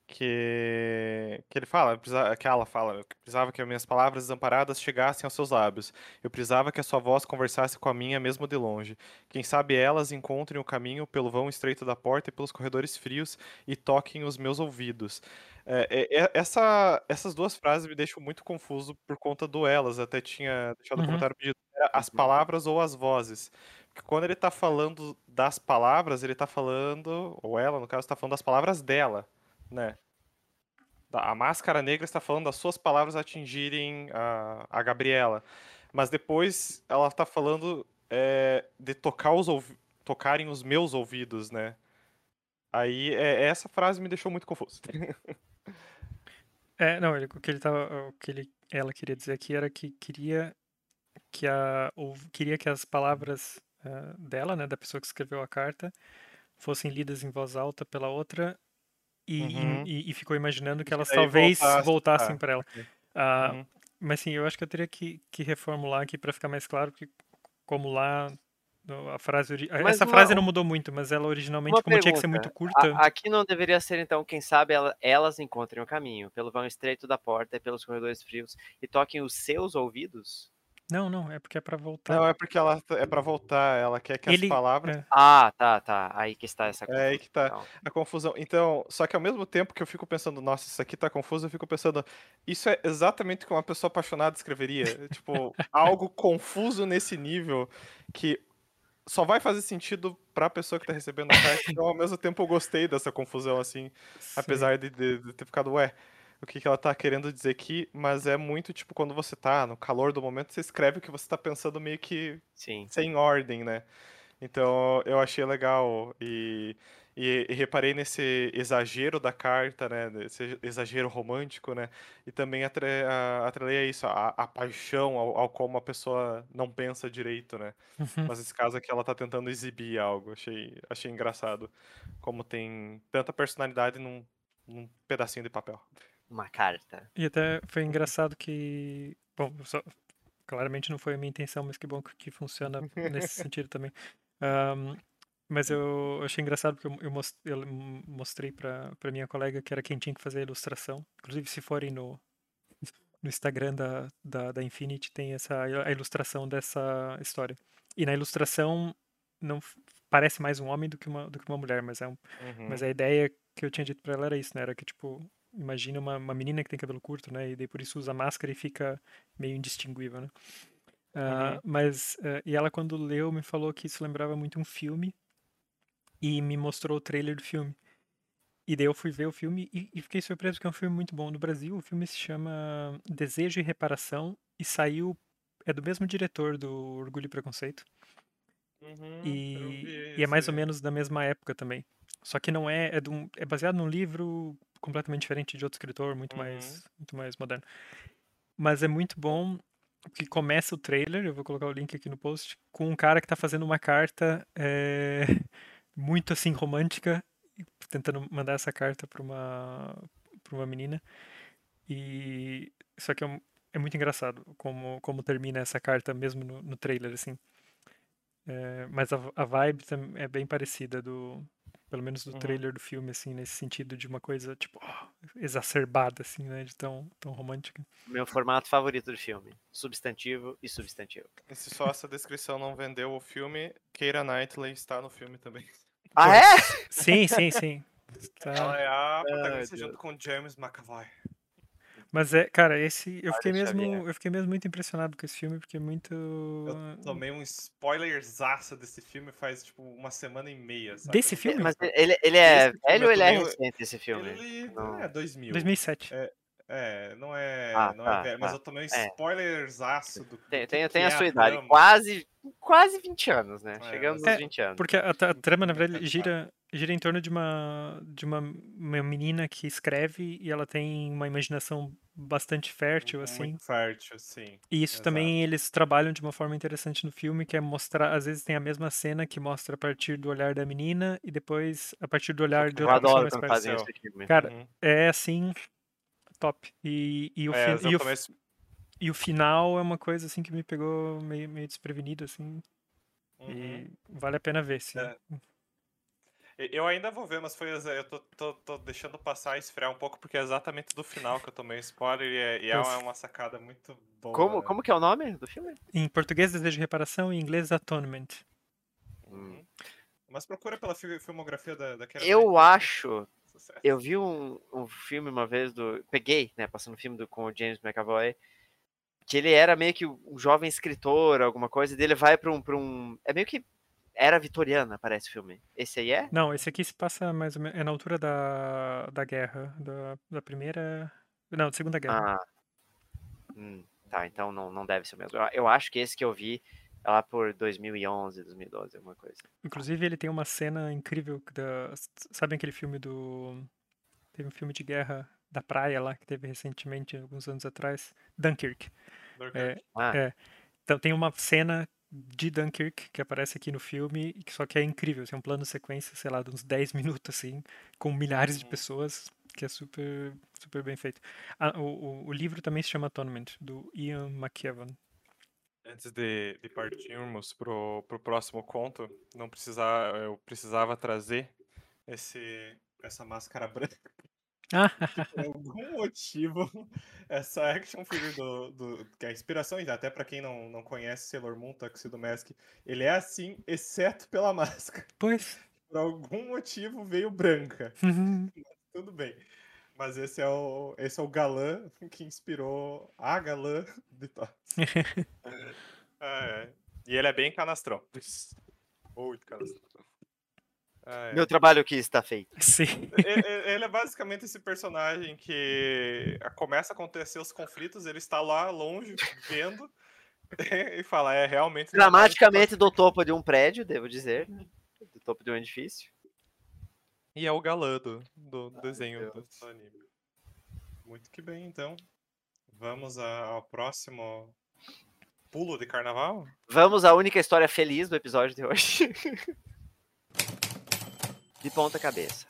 que, que ele fala, que ela fala, que precisava que as minhas palavras desamparadas chegassem aos seus lábios. Eu precisava que a sua voz conversasse com a minha mesmo de longe. Quem sabe elas encontrem o caminho pelo vão estreito da porta e pelos corredores frios e toquem os meus ouvidos. É, é, é essa, essas duas frases me deixam muito confuso por conta do elas. Até tinha deixado uhum. um comentário pedido as palavras ou as vozes. Porque quando ele está falando das palavras, ele está falando, ou ela, no caso, está falando das palavras dela né? A Máscara Negra está falando das suas palavras atingirem a, a Gabriela. Mas depois ela está falando é, de tocar os tocarem os meus ouvidos, né? Aí é, essa frase me deixou muito confuso. é, não, ele, o que ele tava, o que ele, ela queria dizer aqui era que queria que a ou, queria que as palavras uh, dela, né, da pessoa que escreveu a carta, fossem lidas em voz alta pela outra e, uhum. e, e, ficou imaginando que elas talvez voltasse, voltassem ah, para ela. Uh, uhum. Mas sim, eu acho que eu teria que, que reformular aqui para ficar mais claro, porque como lá a frase mas essa uma, frase não mudou muito, mas ela originalmente como pergunta, tinha que ser muito curta. A, aqui não deveria ser então, quem sabe ela, elas encontrem o caminho pelo vão estreito da porta e pelos corredores frios e toquem os seus ouvidos. Não, não, é porque é para voltar. Não, é porque ela é para voltar, ela quer que Ele... as palavras. É. Ah, tá, tá. Aí que está essa confusão. É aí que tá então. a confusão. Então, só que ao mesmo tempo que eu fico pensando, nossa, isso aqui tá confuso, eu fico pensando, isso é exatamente o que uma pessoa apaixonada escreveria. tipo, algo confuso nesse nível que só vai fazer sentido pra pessoa que tá recebendo a carta. Então, ao mesmo tempo, eu gostei dessa confusão, assim, Sim. apesar de, de, de ter ficado, ué o que, que ela tá querendo dizer aqui, mas é muito tipo quando você tá no calor do momento, você escreve o que você tá pensando meio que Sim. sem ordem, né? Então eu achei legal e, e, e, reparei nesse exagero da carta, né? Esse exagero romântico, né? E também atrelei a isso, a, a paixão ao, ao, como a pessoa não pensa direito, né? Uhum. Mas nesse caso aqui ela tá tentando exibir algo. Achei, achei engraçado como tem tanta personalidade num, num pedacinho de papel uma carta. E até foi engraçado que. Bom, só, claramente não foi a minha intenção, mas que bom que funciona nesse sentido também. Um, mas eu achei engraçado porque eu, eu mostrei para minha colega que era quem tinha que fazer a ilustração. Inclusive, se forem no, no Instagram da, da, da Infinity, tem essa a ilustração dessa história. E na ilustração não parece mais um homem do que uma, do que uma mulher, mas, é um, uhum. mas a ideia que eu tinha dito para ela era isso, né? Era que, tipo, imagina uma, uma menina que tem cabelo curto, né? E daí por isso usa máscara e fica meio indistinguível, né? Uh, uhum. Mas, uh, e ela quando leu me falou que isso lembrava muito um filme e me mostrou o trailer do filme. E daí eu fui ver o filme e, e fiquei surpreso porque é um filme muito bom. No Brasil, o filme se chama Desejo e Reparação e saiu, é do mesmo diretor do Orgulho e Preconceito. Uhum, e, e, é mais ou menos da mesma época também. Só que não é, é, um, é baseado num livro completamente diferente de outro escritor, muito uhum. mais muito mais moderno. Mas é muito bom que começa o trailer, eu vou colocar o link aqui no post, com um cara que tá fazendo uma carta é, muito assim romântica, tentando mandar essa carta para uma para uma menina. E só que é, é, muito engraçado como como termina essa carta mesmo no, no trailer assim. É, mas a, a vibe é bem parecida do pelo menos do uhum. trailer do filme, assim, nesse sentido de uma coisa, tipo, oh, exacerbada, assim, né? De tão, tão romântica. Meu formato favorito do filme: substantivo e substantivo. E se só essa descrição não vendeu o filme, Keira Knightley está no filme também. Ah, é? Sim, sim, sim. Tá... Ela é a protagonista junto com James McAvoy. Mas é, cara, esse eu fiquei mesmo, eu fiquei mesmo muito impressionado com esse filme porque é muito Eu tomei um spoilerzaço desse filme faz tipo uma semana e meia, sabe? Desse filme? Mas ele, ele é velho ou ele é recente esse filme? Ele não. é 2000. 2007. É, é, não é, ah, não é tá, é velho, tá. mas eu tomei um é. spoilerzaço do Tem, tem, tem a sua idade, quase quase 20 anos, né? É, Chegamos nos 20 anos. Porque a, a trama, na verdade, gira gira em torno de uma de uma, uma menina que escreve e ela tem uma imaginação bastante fértil assim. Muito fértil, sim. E isso Exato. também eles trabalham de uma forma interessante no filme, que é mostrar, às vezes tem a mesma cena que mostra a partir do olhar da menina e depois a partir do olhar de outra pessoa mais quando fazem isso Cara, uhum. é assim top. E, e o é, filme e o final é uma coisa assim que me pegou meio, meio desprevenido, assim. Uhum. E vale a pena ver, sim. É. Eu ainda vou ver, mas foi. Eu tô, tô, tô, deixando passar e esfriar um pouco, porque é exatamente do final que eu tomei spoiler e é, e é uma, sacada muito boa. Como, como que é o nome do filme? Em português, Desejo de Reparação, em inglês, Atonement. Hum. Mas procura pela filmografia da, daquela. Eu acho. Sucesso. Eu vi um, um filme uma vez do. Peguei, né? Passando um filme do, com o James McAvoy. Que ele era meio que um jovem escritor, alguma coisa, e dele vai pra um, pra um. É meio que era vitoriana, parece o filme. Esse aí é? Não, esse aqui se passa mais ou menos. É na altura da, da guerra. Da, da primeira. Não, da segunda guerra. Ah. Hum, tá, então não, não deve ser o mesmo. Eu, eu acho que esse que eu vi é lá por 2011, 2012, alguma coisa. Inclusive, ele tem uma cena incrível. Da, sabe aquele filme do. Teve um filme de guerra da praia lá que teve recentemente, alguns anos atrás. Dunkirk. Dunkirk. É, ah. é. Então tem uma cena de Dunkirk, que aparece aqui no filme, só que é incrível, tem um plano de sequência, sei lá, de uns 10 minutos, assim, com milhares de uhum. pessoas, que é super, super bem feito. Ah, o, o, livro também se chama Atonement, do Ian McKevan. Antes de, de partirmos pro, pro próximo conto, não precisar, eu precisava trazer esse, essa máscara branca por algum motivo, essa action figure do, do, que é a inspiração, até para quem não, não conhece Sailor Moon Tuxedo Mask, ele é assim, exceto pela máscara. Pois. Por algum motivo veio branca. Uhum. Tudo bem. Mas esse é o esse é o galã que inspirou a galã de Tots. é. E ele é bem canastrão. Muito canastrão. Ah, é. Meu trabalho aqui está feito. Sim. Ele, é basicamente esse personagem que começa a acontecer os conflitos, ele está lá longe, vendo, e fala, é realmente... Dramaticamente do topo de um prédio, devo dizer, né? do topo de um edifício. E é o galã do, do desenho do, do anime. Muito que bem, então. Vamos ao próximo pulo de carnaval? Vamos à única história feliz do episódio de hoje. de ponta cabeça.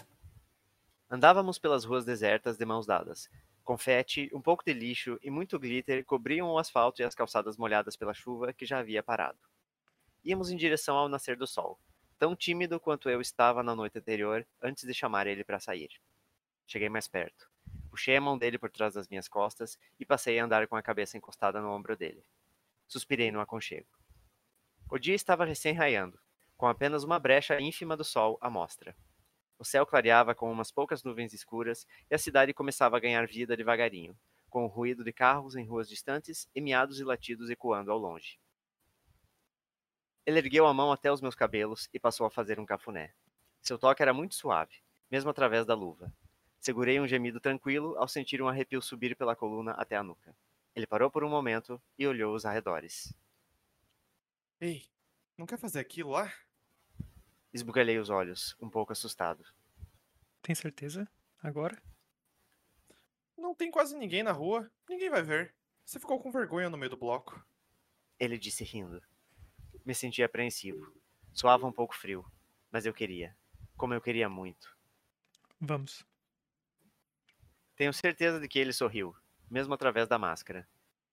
Andávamos pelas ruas desertas de mãos dadas. Confete, um pouco de lixo e muito glitter cobriam o asfalto e as calçadas molhadas pela chuva que já havia parado. Íamos em direção ao nascer do sol, tão tímido quanto eu estava na noite anterior antes de chamar ele para sair. Cheguei mais perto. Puxei a mão dele por trás das minhas costas e passei a andar com a cabeça encostada no ombro dele. Suspirei no aconchego. O dia estava recém-raiando com apenas uma brecha ínfima do sol à mostra. O céu clareava com umas poucas nuvens escuras e a cidade começava a ganhar vida devagarinho, com o ruído de carros em ruas distantes e miados e latidos ecoando ao longe. Ele ergueu a mão até os meus cabelos e passou a fazer um cafuné. Seu toque era muito suave, mesmo através da luva. Segurei um gemido tranquilo ao sentir um arrepio subir pela coluna até a nuca. Ele parou por um momento e olhou os arredores. Ei, não quer fazer aquilo lá? Esbugalhei os olhos, um pouco assustado. Tem certeza? Agora? Não tem quase ninguém na rua. Ninguém vai ver. Você ficou com vergonha no meio do bloco. Ele disse rindo. Me senti apreensivo. Soava um pouco frio, mas eu queria. Como eu queria muito. Vamos. Tenho certeza de que ele sorriu, mesmo através da máscara.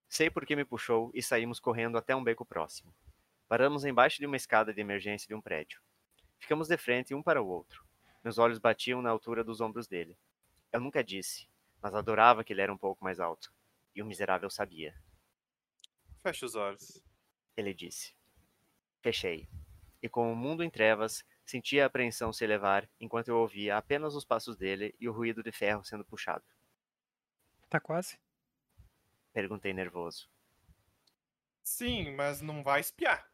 Sei por que me puxou e saímos correndo até um beco próximo. Paramos embaixo de uma escada de emergência de um prédio. Ficamos de frente um para o outro. Meus olhos batiam na altura dos ombros dele. Eu nunca disse, mas adorava que ele era um pouco mais alto. E o miserável sabia. Feche os olhos. Ele disse. Fechei. E com o mundo em trevas, sentia a apreensão se elevar enquanto eu ouvia apenas os passos dele e o ruído de ferro sendo puxado. Tá quase? Perguntei nervoso. Sim, mas não vai espiar.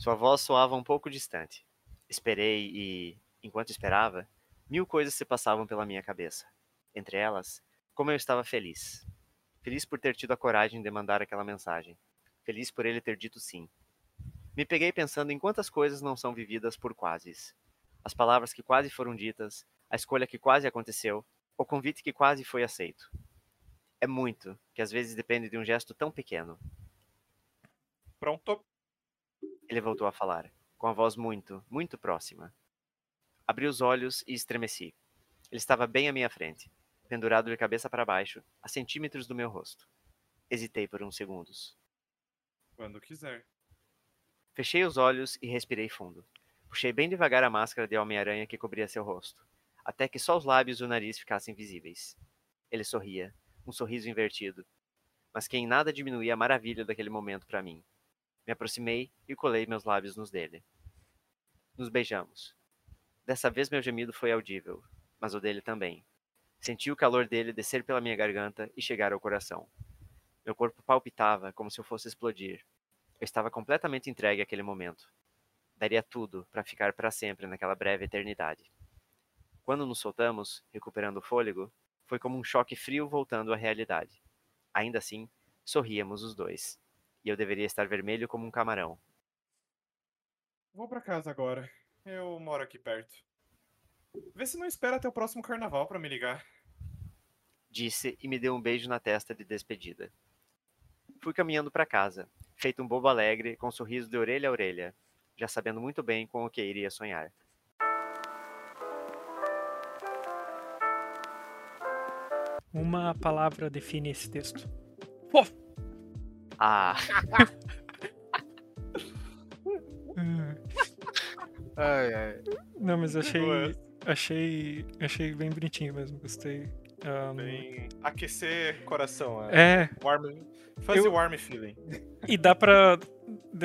Sua voz soava um pouco distante. Esperei e, enquanto esperava, mil coisas se passavam pela minha cabeça. Entre elas, como eu estava feliz. Feliz por ter tido a coragem de mandar aquela mensagem. Feliz por ele ter dito sim. Me peguei pensando em quantas coisas não são vividas por quases. As palavras que quase foram ditas, a escolha que quase aconteceu, o convite que quase foi aceito. É muito, que às vezes depende de um gesto tão pequeno. Pronto. Ele voltou a falar, com a voz muito, muito próxima. Abri os olhos e estremeci. Ele estava bem à minha frente. pendurado de cabeça para baixo, a centímetros do meu rosto. Hesitei por uns segundos. Quando quiser. Fechei os olhos e respirei fundo. Puxei bem devagar a máscara de Homem-Aranha que cobria seu rosto, até que só os lábios e o nariz ficassem visíveis. Ele sorria, um sorriso invertido, mas que em nada diminuía a maravilha daquele momento para mim. Me aproximei e colei meus lábios nos dele. Nos beijamos. Dessa vez meu gemido foi audível, mas o dele também. Senti o calor dele descer pela minha garganta e chegar ao coração. Meu corpo palpitava como se eu fosse explodir. Eu estava completamente entregue àquele momento daria tudo para ficar para sempre naquela breve eternidade. Quando nos soltamos, recuperando o fôlego, foi como um choque frio voltando à realidade. Ainda assim, sorríamos os dois. E eu deveria estar vermelho como um camarão. Vou para casa agora. Eu moro aqui perto. Vê se não espera até o próximo carnaval para me ligar. Disse e me deu um beijo na testa de despedida. Fui caminhando para casa, feito um bobo alegre, com um sorriso de orelha a orelha, já sabendo muito bem com o que iria sonhar. Uma palavra define esse texto. Ah. ai, ai. Não, mas achei, achei, achei bem bonitinho mesmo, gostei. Um... Bem aquecer coração. É. é. Warm, fuzzy eu... warm feeling. E dá pra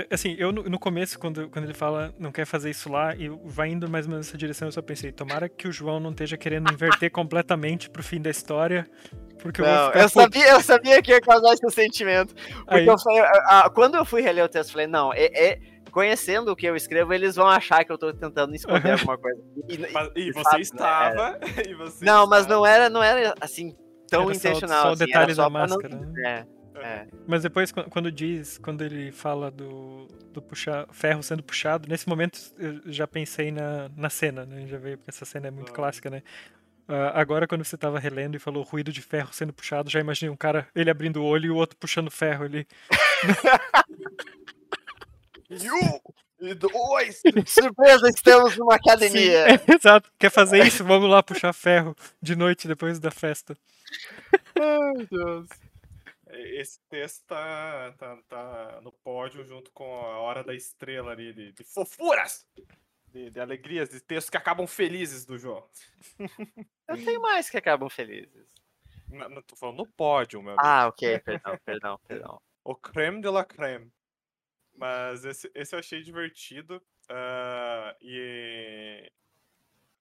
assim, eu no, no, começo, quando, quando ele fala não quer fazer isso lá e vai indo mais ou menos nessa direção, eu só pensei, tomara que o João não esteja querendo inverter completamente pro fim da história. Porque não, eu, vou ficar, eu sabia, eu sabia que ia causar esse sentimento. Porque eu falei, a, a, quando eu fui reler o texto, eu falei, não, é, é, conhecendo o que eu escrevo, eles vão achar que eu tô tentando esconder alguma coisa. E, mas, e, e você sabe, estava. Né? e você não, estava. mas não era, não era assim tão era intencional. Só, só assim, detalhes da máscara. Não, né? é. É. Mas depois, quando diz, quando ele fala do, do puxar, ferro sendo puxado, nesse momento eu já pensei na, na cena, né? Já veio, porque essa cena é muito ah. clássica, né? Uh, agora, quando você tava relendo e falou ruído de ferro sendo puxado, já imaginei um cara, ele abrindo o olho e o outro puxando ferro ali. e dois! Surpresa, estamos numa academia! Sim, é, exato. Quer fazer isso? Vamos lá puxar ferro de noite depois da festa. Ai, meu Deus. Esse texto tá, tá, tá no pódio junto com a Hora da Estrela ali, de, de fofuras! De, de, alegrias, de textos que acabam felizes do jogo. Eu tenho mais que acabam felizes. Não, não tô falando no pódio, meu amigo. Ah, ok, perdão, perdão, perdão. o creme de la creme. Mas esse, esse eu achei divertido. Uh, e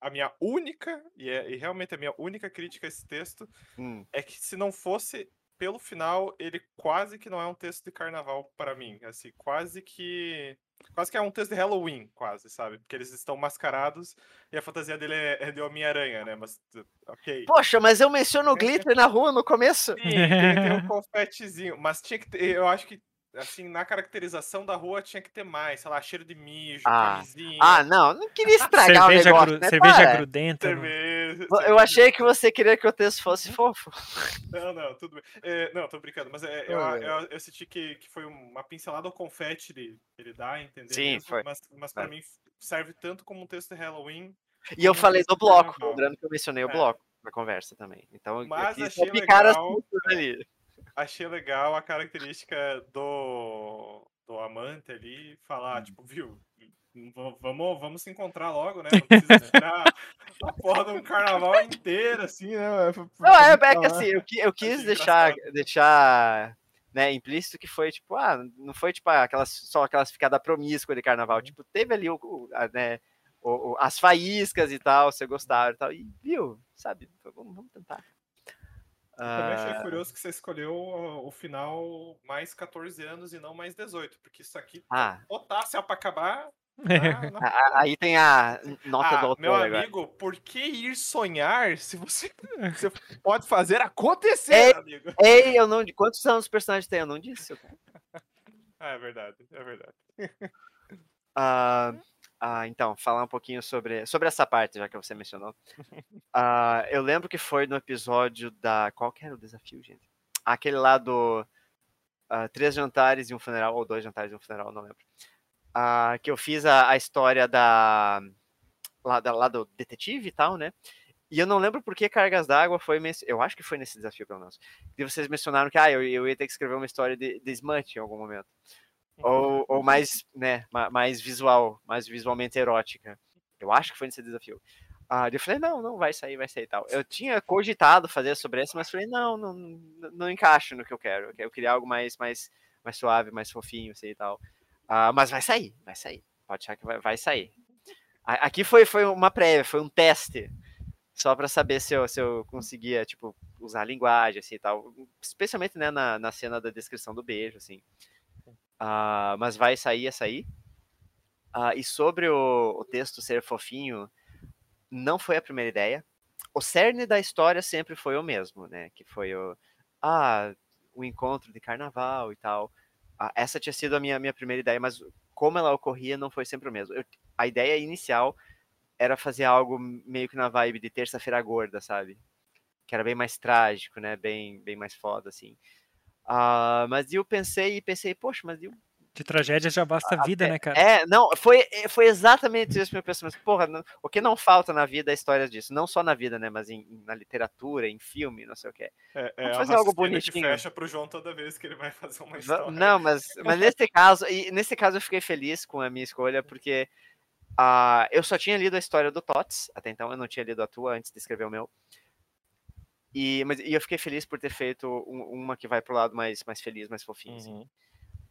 a minha única, e, é, e, realmente a minha única crítica a esse texto hum. é que se não fosse pelo final, ele quase que não é um texto de carnaval para mim. Assim, quase que. Quase que é um texto de Halloween, quase, sabe? Porque eles estão mascarados e a fantasia dele é, é de Homem-Aranha, né? Mas, ok. Poxa, mas eu menciono o glitter na rua no começo. Sim, tem, tem um confetezinho. Mas tinha que ter, eu acho que assim, na caracterização da rua tinha que ter mais, sei lá, cheiro de mijo, ah. camisinha. Ah, não, não queria estragar cerveja o negócio, gru... né? Cerveja Para. grudenta. Cerveja, eu achei que você queria que o texto fosse fofo. Não, não, tudo bem. É, não, tô brincando, mas é, eu, eu, eu, senti que, que foi uma pincelada ao confete ele, ele dá, entendeu? Sim, mesmo, foi. Mas, mas pra é. mim serve tanto como um texto de Halloween. E eu falei do bloco, lembrando que eu mencionei o é. bloco na conversa também. Então, mas eu achei legal, ali achei legal a característica do, do amante ali falar, hum. tipo, viu, vamos, vamos se encontrar logo, né? Não precisa esperar a porra um carnaval inteiro, assim, né? Não, é, é que assim, eu, eu quis deixar, deixar né, implícito que foi, tipo, ah, não foi, tipo, aquelas, só aquelas ficadas promíscua de carnaval, uhum. tipo, teve ali o, o a, né, o, o, as faíscas e tal, você gostaram e tal, e viu, sabe, vamos, vamos tentar. Eu também achei ah. curioso que você escolheu o final mais 14 anos e não mais 18, porque isso aqui ah. botasse para acabar. Na, na... Aí tem a nota ah, do autor. Meu amigo, agora. por que ir sonhar se você, você pode fazer acontecer, ei, amigo? Ei, eu não. Quantos anos os personagens têm? Eu não disse. ah, é verdade, é verdade. Uh, ah, então, falar um pouquinho sobre, sobre essa parte, já que você mencionou. Ah, eu lembro que foi no episódio da. Qual que era o desafio, gente? Aquele lá do. Uh, três jantares e um funeral, ou dois jantares e um funeral, não lembro. Uh, que eu fiz a, a história da lá, da. lá do detetive e tal, né? E eu não lembro por que Cargas d'Água foi. Eu acho que foi nesse desafio, pelo menos. E vocês mencionaram que ah, eu, eu ia ter que escrever uma história de, de Smut em algum momento. Ou, ou mais, né, mais visual, mais visualmente erótica. Eu acho que foi nesse desafio. Ah, eu falei, não, não vai sair, vai sair e tal. Eu tinha cogitado fazer sobre isso, mas falei, não, não, não encaixa no que eu quero. Eu queria algo mais, mais, mais suave, mais fofinho, assim e tal. Ah, mas vai sair, vai sair. Pode achar que vai, vai sair. Aqui foi, foi uma prévia, foi um teste. Só para saber se eu, se eu conseguia, tipo, usar a linguagem, assim e tal. Especialmente, né, na, na cena da descrição do beijo, assim. Uh, mas vai sair, é sair. Uh, e sobre o, o, texto ser fofinho, não foi a primeira ideia. O cerne da história sempre foi o mesmo, né? Que foi o, ah, o encontro de carnaval e tal. Uh, essa tinha sido a minha, minha primeira ideia, mas como ela ocorria não foi sempre o mesmo. Eu, a ideia inicial era fazer algo meio que na vibe de terça-feira gorda, sabe? Que era bem mais trágico, né? Bem, bem mais foda, assim. Uh, mas eu pensei e pensei, poxa, mas eu de tragédia já basta a vida, né, cara? É, não, foi, é, foi exatamente isso que eu pensei. Mas, porra, não, o que não falta na vida é histórias disso. Não só na vida, né, mas em, na literatura, em filme, não sei o que. É, é fazer algo bonitinho. que fecha pro João toda vez que ele vai fazer uma história. Não, mas, mas nesse caso, e nesse caso eu fiquei feliz com a minha escolha, porque uh, eu só tinha lido a história do Tots, até então eu não tinha lido a tua antes de escrever o meu. E, mas, e eu fiquei feliz por ter feito um, uma que vai pro lado mais, mais feliz, mais fofinho. Assim. Uhum. Assim.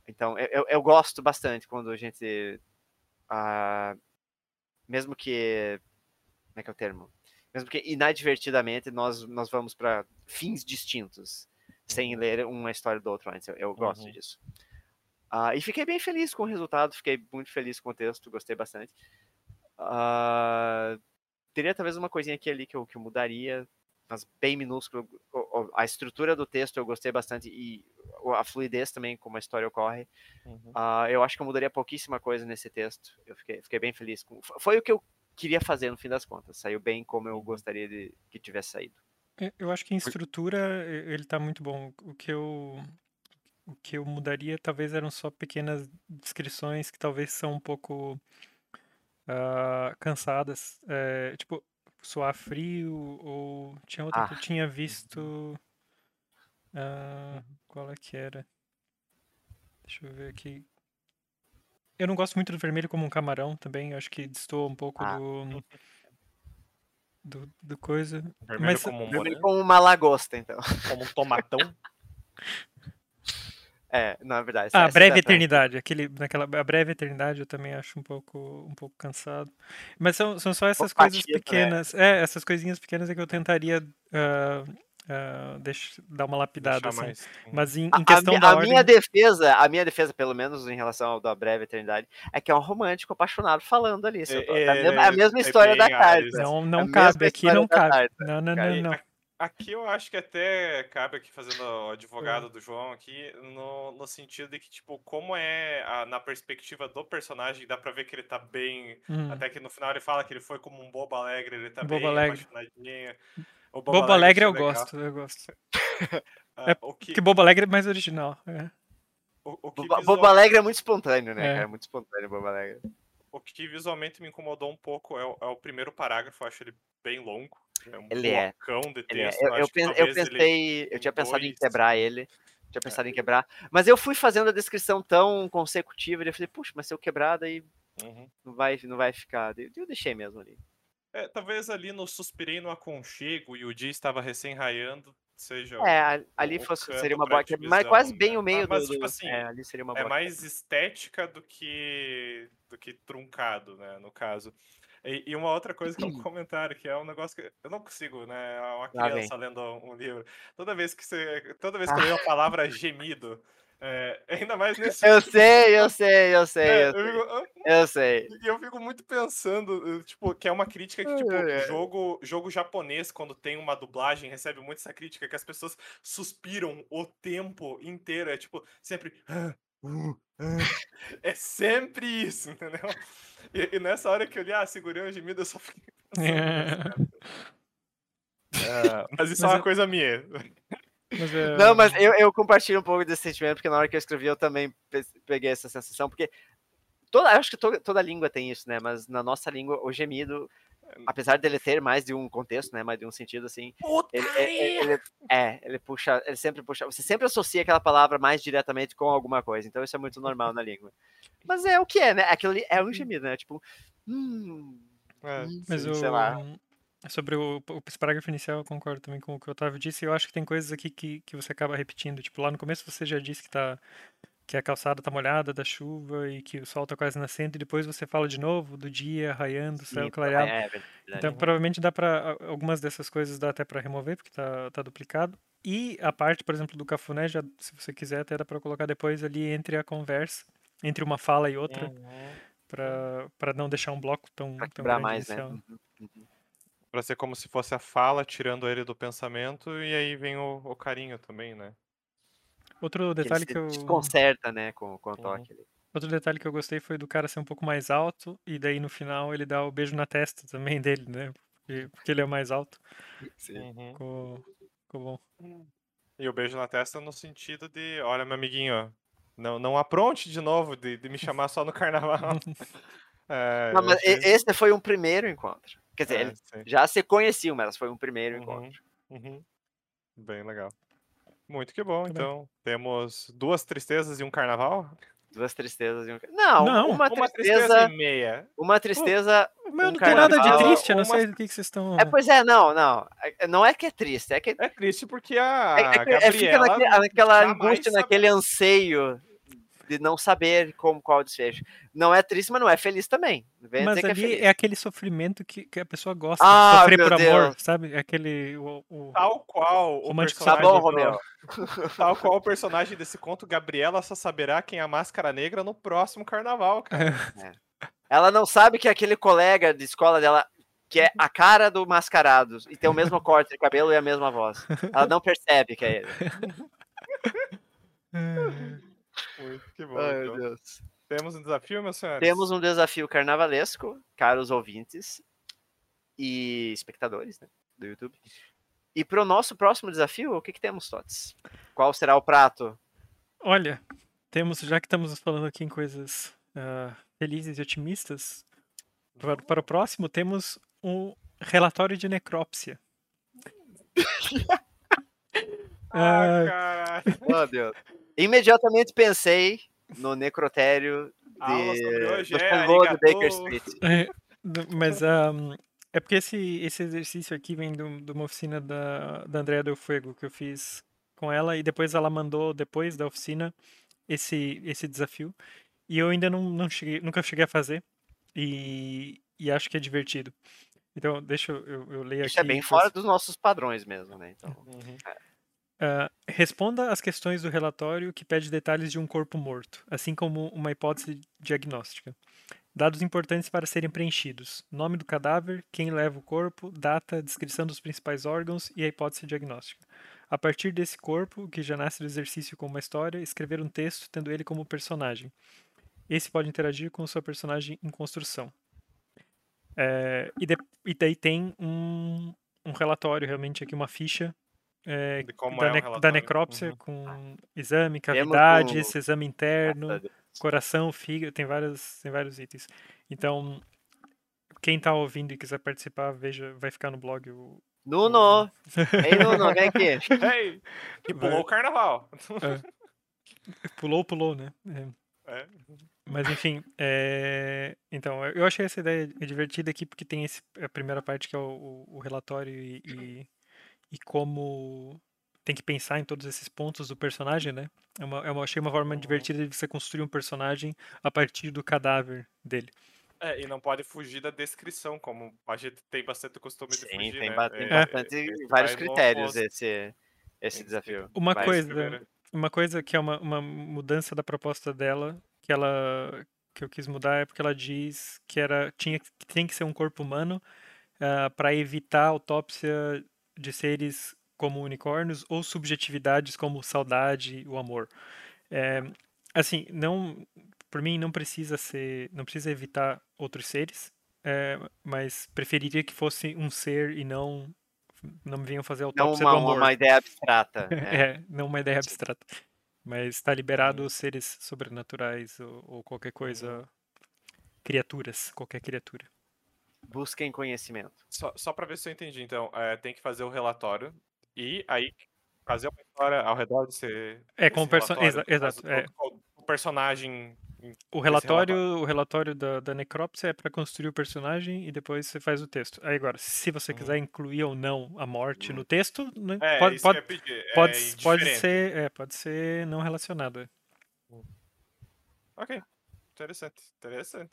Então, eu, eu gosto bastante quando a gente. Uh, mesmo que. Como é que é o termo? Mesmo que inadvertidamente nós, nós vamos para fins distintos, sem uhum. ler uma história do outro antes. Eu, eu gosto uhum. disso. Uh, e fiquei bem feliz com o resultado, fiquei muito feliz com o texto, gostei bastante. Uh, teria talvez uma coisinha aqui ali que eu, que eu mudaria, mas bem minúsculo. A estrutura do texto eu gostei bastante e a fluidez também como a história ocorre. Uhum. Uh, eu acho que eu mudaria pouquíssima coisa nesse texto. Eu fiquei, fiquei bem feliz. Com... Foi o que eu queria fazer no fim das contas. Saiu bem como eu uhum. gostaria de que tivesse saído. É, eu acho que em estrutura ele tá muito bom. O que eu o que eu mudaria talvez eram só pequenas descrições que talvez são um pouco uh, cansadas. É, tipo, suar frio, ou tinha outra ah. que eu ah. tinha visto. Uh, qual é que era? Deixa eu ver aqui. Eu não gosto muito do vermelho como um camarão também, acho que destoa um pouco ah. do, do. Do coisa. Vermelho Mas, como um vermelho como uma lagosta, então. Como um tomatão. É, na verdade. Ah, a breve eternidade. Aquele, naquela, a breve eternidade eu também acho um pouco, um pouco cansado. Mas são, são só essas coisas pequenas. Né? É, essas coisinhas pequenas é que eu tentaria uh, uh, deixa, dar uma lapidada. Assim. Mais... Mas em, em questão a, da a ordem... minha defesa, a minha defesa, pelo menos em relação ao da breve eternidade, é que é um romântico apaixonado falando ali. É, é, a mesma, a mesma história da carta. Não, não cabe, aqui não cabe. Não, não, não, não. Aqui eu acho que até cabe aqui fazendo o advogado do João aqui, no, no sentido de que, tipo, como é a, na perspectiva do personagem, dá pra ver que ele tá bem. Hum. Até que no final ele fala que ele foi como um bobo alegre, ele tá bobo bem alegre. apaixonadinho. O bobo, bobo alegre, alegre eu gosto, eu gosto. ah, é o que... que bobo alegre é mais original. É. O, o visual... Bobo Alegre é muito espontâneo, né? É. é muito espontâneo, Bobo Alegre. O que visualmente me incomodou um pouco é o, é o primeiro parágrafo, eu acho ele bem longo. É um ele é. de texto. É. Eu, eu, eu, pensei, eu tinha pensado dois... em quebrar ele. Tinha é. pensado é. em quebrar. Mas eu fui fazendo a descrição tão consecutiva e eu falei, puxa, mas se eu quebrar, daí uhum. não, vai, não vai ficar. Eu deixei mesmo ali. É, talvez ali no Suspirei no Aconchego e o dia estava recém-raiando, seja. É, ali fosse, seria uma boa. Mas quase bem né? o meio mas, do. Mas, tipo assim, é, ali seria uma é. É mais estética do que, do que truncado, né? No caso. E, e, uma outra coisa que é um comentário, que é um negócio que eu não consigo, né? É uma criança lendo um livro. Toda vez que você. Toda vez que eu leio a palavra gemido, é, ainda mais nesse. Eu sei, eu sei, eu sei. É, eu, sei. Eu, eu sei. E eu fico muito pensando, tipo, que é uma crítica que, tipo, jogo, jogo japonês, quando tem uma dublagem, recebe muito essa crítica, que as pessoas suspiram o tempo inteiro. É tipo, sempre. Ah, uh, ah. É sempre isso, entendeu? E, e, nessa hora que eu li, ah, segurei um gemido, eu só fiquei pensando. É. mas isso mas é uma eu... coisa minha. Mas é... Não, mas eu, eu compartilho um pouco desse sentimento, porque na hora que eu escrevi eu também peguei essa sensação, porque toda, eu acho que toda, toda língua tem isso, né? Mas na nossa língua, o gemido apesar dele ter mais de um contexto, né, mais de um sentido assim, ele, ele, ele, é, ele puxa, ele sempre puxa, você sempre associa aquela palavra mais diretamente com alguma coisa, então isso é muito normal na língua. Mas é o que é, né? Aquilo ali é um gemido, né? Tipo, hum, é, hum mas sei lá. Sobre o, o parágrafo inicial, eu concordo também com o que o Otávio disse. Eu acho que tem coisas aqui que, que você acaba repetindo. Tipo, lá no começo você já disse que tá que a calçada tá molhada da chuva e que o sol tá quase nascendo, e depois você fala de novo do dia raiando, o céu clareado. É, é então, provavelmente dá para algumas dessas coisas dá até para remover, porque tá, tá duplicado. E a parte, por exemplo, do cafuné, já, se você quiser, até dá para colocar depois ali entre a conversa, entre uma fala e outra, uhum. para não deixar um bloco tão, pra tão grande mais, né? Uhum. Uhum. Pra ser como se fosse a fala, tirando ele do pensamento, e aí vem o, o carinho também, né? Outro detalhe que, que eu. Desconcerta, né, com, com o toque uhum. Outro detalhe que eu gostei foi do cara ser um pouco mais alto, e daí no final ele dá o beijo na testa também dele, né? Porque, porque ele é mais alto. Sim. Uhum. Ficou, ficou bom. E o beijo na testa no sentido de, olha, meu amiguinho, não, não apronte de novo de, de me chamar só no carnaval. é, não, mas achei... esse foi um primeiro encontro. Quer dizer, é, já se conheciam, mas foi um primeiro uhum, encontro. Uhum. Bem legal. Muito que bom, então. Temos duas tristezas e um carnaval? Duas tristezas e um Não, não uma, uma tristeza, tristeza e meia. Uma tristeza. Meu um não tem nada de triste, eu não uma... sei do que, que vocês estão. É, pois é, não, não. É, não é que é triste, é que. É triste porque a. É, é, Gabriela é fica naquele, naquela angústia, naquele anseio de não saber como qual o desfecho. Não é triste, mas não é feliz também. Vem mas é ali é, é, aquele sofrimento que, que a pessoa gosta ah, de sofrer por Deus. amor, sabe? É aquele. O, o... Tal qual o personagem. Tá bom, Romeu. Tal qual o personagem desse conto, Gabriela só saberá quem é a máscara negra no próximo carnaval, cara. É. Ela não sabe que aquele colega de escola dela que é a cara do mascarado e tem o mesmo corte de cabelo e a mesma voz. Ela não percebe que é ele. Que bom. Ai, então. Deus. Temos um desafio, meus senhores? Temos um desafio carnavalesco, caros ouvintes e espectadores né, do YouTube. E para o nosso próximo desafio, o que, que temos, Tots? Qual será o prato? Olha, temos, já que estamos falando aqui em coisas uh, felizes e otimistas, para, para, o próximo temos um relatório de necrópsia. ah, caralho. Oh, Deus. Imediatamente pensei no necrotério de, do é, do Baker Street. É, mas um, é porque esse, esse exercício aqui vem do, de uma oficina da, da Andrea Del Fuego que eu fiz com ela e depois ela mandou, depois da oficina, esse, esse desafio. E eu ainda não, não cheguei, nunca cheguei a fazer e, e acho que é divertido. Então, deixa eu, eu, eu ler aqui. Isso é bem fora dos nossos padrões mesmo, né? Então, uhum. é. Uh, responda às questões do relatório que pede detalhes de um corpo morto, assim como uma hipótese diagnóstica. Dados importantes para serem preenchidos: nome do cadáver, quem leva o corpo, data, descrição dos principais órgãos e a hipótese diagnóstica. A partir desse corpo, que já nasce do exercício com uma história, escrever um texto tendo ele como personagem. Esse pode interagir com o seu personagem em construção. É, e, de, e, daí tem um, um relatório, realmente aqui, uma ficha é, da, é ne da, necrópsia uhum. com exame, cavidade, esse exame interno, coração, fígado, tem vários, tem vários itens. Então, quem está ouvindo e quiser participar, veja, vai ficar no blog o. Nuno! Ei, Nuno, vem aqui! Ei, e pulou o carnaval! É. Pulou, pulou, né? É. É. Mas enfim, é... então, eu achei essa ideia divertida aqui porque tem esse, a primeira parte que é o, o relatório e, e e como tem que pensar em todos esses pontos do personagem, né? É uma, é uma, achei uma forma uhum. divertida de você construir um personagem a partir do cadáver dele. É, e não pode fugir da descrição, como a gente tem bastante costume Sim, de fugir, tem, né? ba tem é, bastante, é, vários critérios esse, esse desafio. Uma coisa, uma coisa que é uma, uma mudança da proposta dela, que ela que eu quis mudar é porque ela diz que era tinha que tem que ser um corpo humano uh, ah, para evitar autópsia de seres como unicórnios ou subjetividades como saudade, o amor. É, assim, não, por mim não precisa ser, não precisa evitar outros seres, é, mas preferiria que fosse um ser e não não me venham fazer autópsia não uma, do amor. uma ideia abstrata. É. é, não uma ideia abstrata. Mas está liberado os seres sobrenaturais ou, ou qualquer coisa, criaturas, qualquer criatura. Busquem conhecimento. Só, só para ver se eu entendi, então, é, tem que fazer o relatório e aí fazer uma história ao redor de ser. É, com o personagem. Exato. É. O personagem o relatório, relatório, o relatório da, da necrópsia é para construir o personagem e depois você faz o texto. Aí agora, se você uhum. quiser incluir ou não a morte no texto, né, é, pode, pode, é pode, pode, ser, é, pode ser não relacionado. Ok. Interessante, interessante.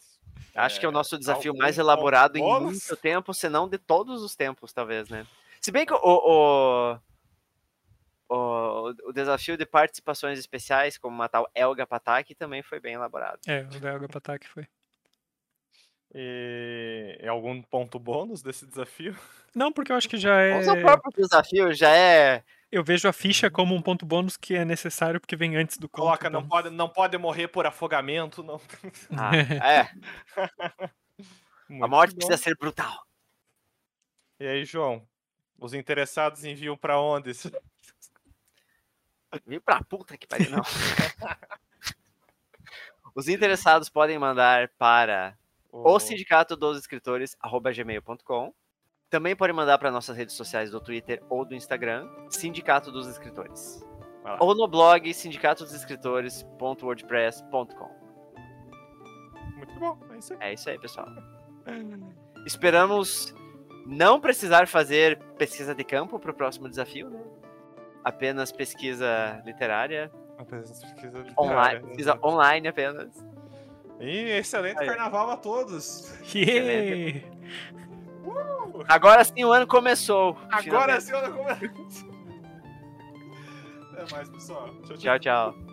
Acho é, que é o nosso desafio mais elaborado em muito tempo, se não de todos os tempos, talvez, né? Se bem que o, o, o, o desafio de participações especiais, como matar o Elga Patak, também foi bem elaborado. É, o Elga Patak foi. E... e algum ponto bônus desse desafio? Não, porque eu acho que já é. O próprio desafio já é. Eu vejo a ficha uhum. como um ponto bônus que é necessário porque vem antes do Coloca, não pode, não pode morrer por afogamento, não. Ah, é. a morte bom. precisa ser brutal. E aí, João? Os interessados enviam para onde? Vim pra puta que pariu, não. Os interessados podem mandar para o sindicato dos escritores gmail.com. Também pode mandar para nossas redes sociais do Twitter ou do Instagram, Sindicato dos Escritores. Ou no blog sindicatodosescritores.wordpress.com. Muito bom, é isso aí. É isso aí, pessoal. Esperamos não precisar fazer pesquisa de campo para o próximo desafio, né? apenas pesquisa literária. Apenas pesquisa literária. Online, pesquisa online apenas. E excelente Aí. carnaval a todos! Yeah. Agora sim o ano começou. Agora finalmente. sim o ano começou. Até mais, pessoal. tchau. tchau. tchau.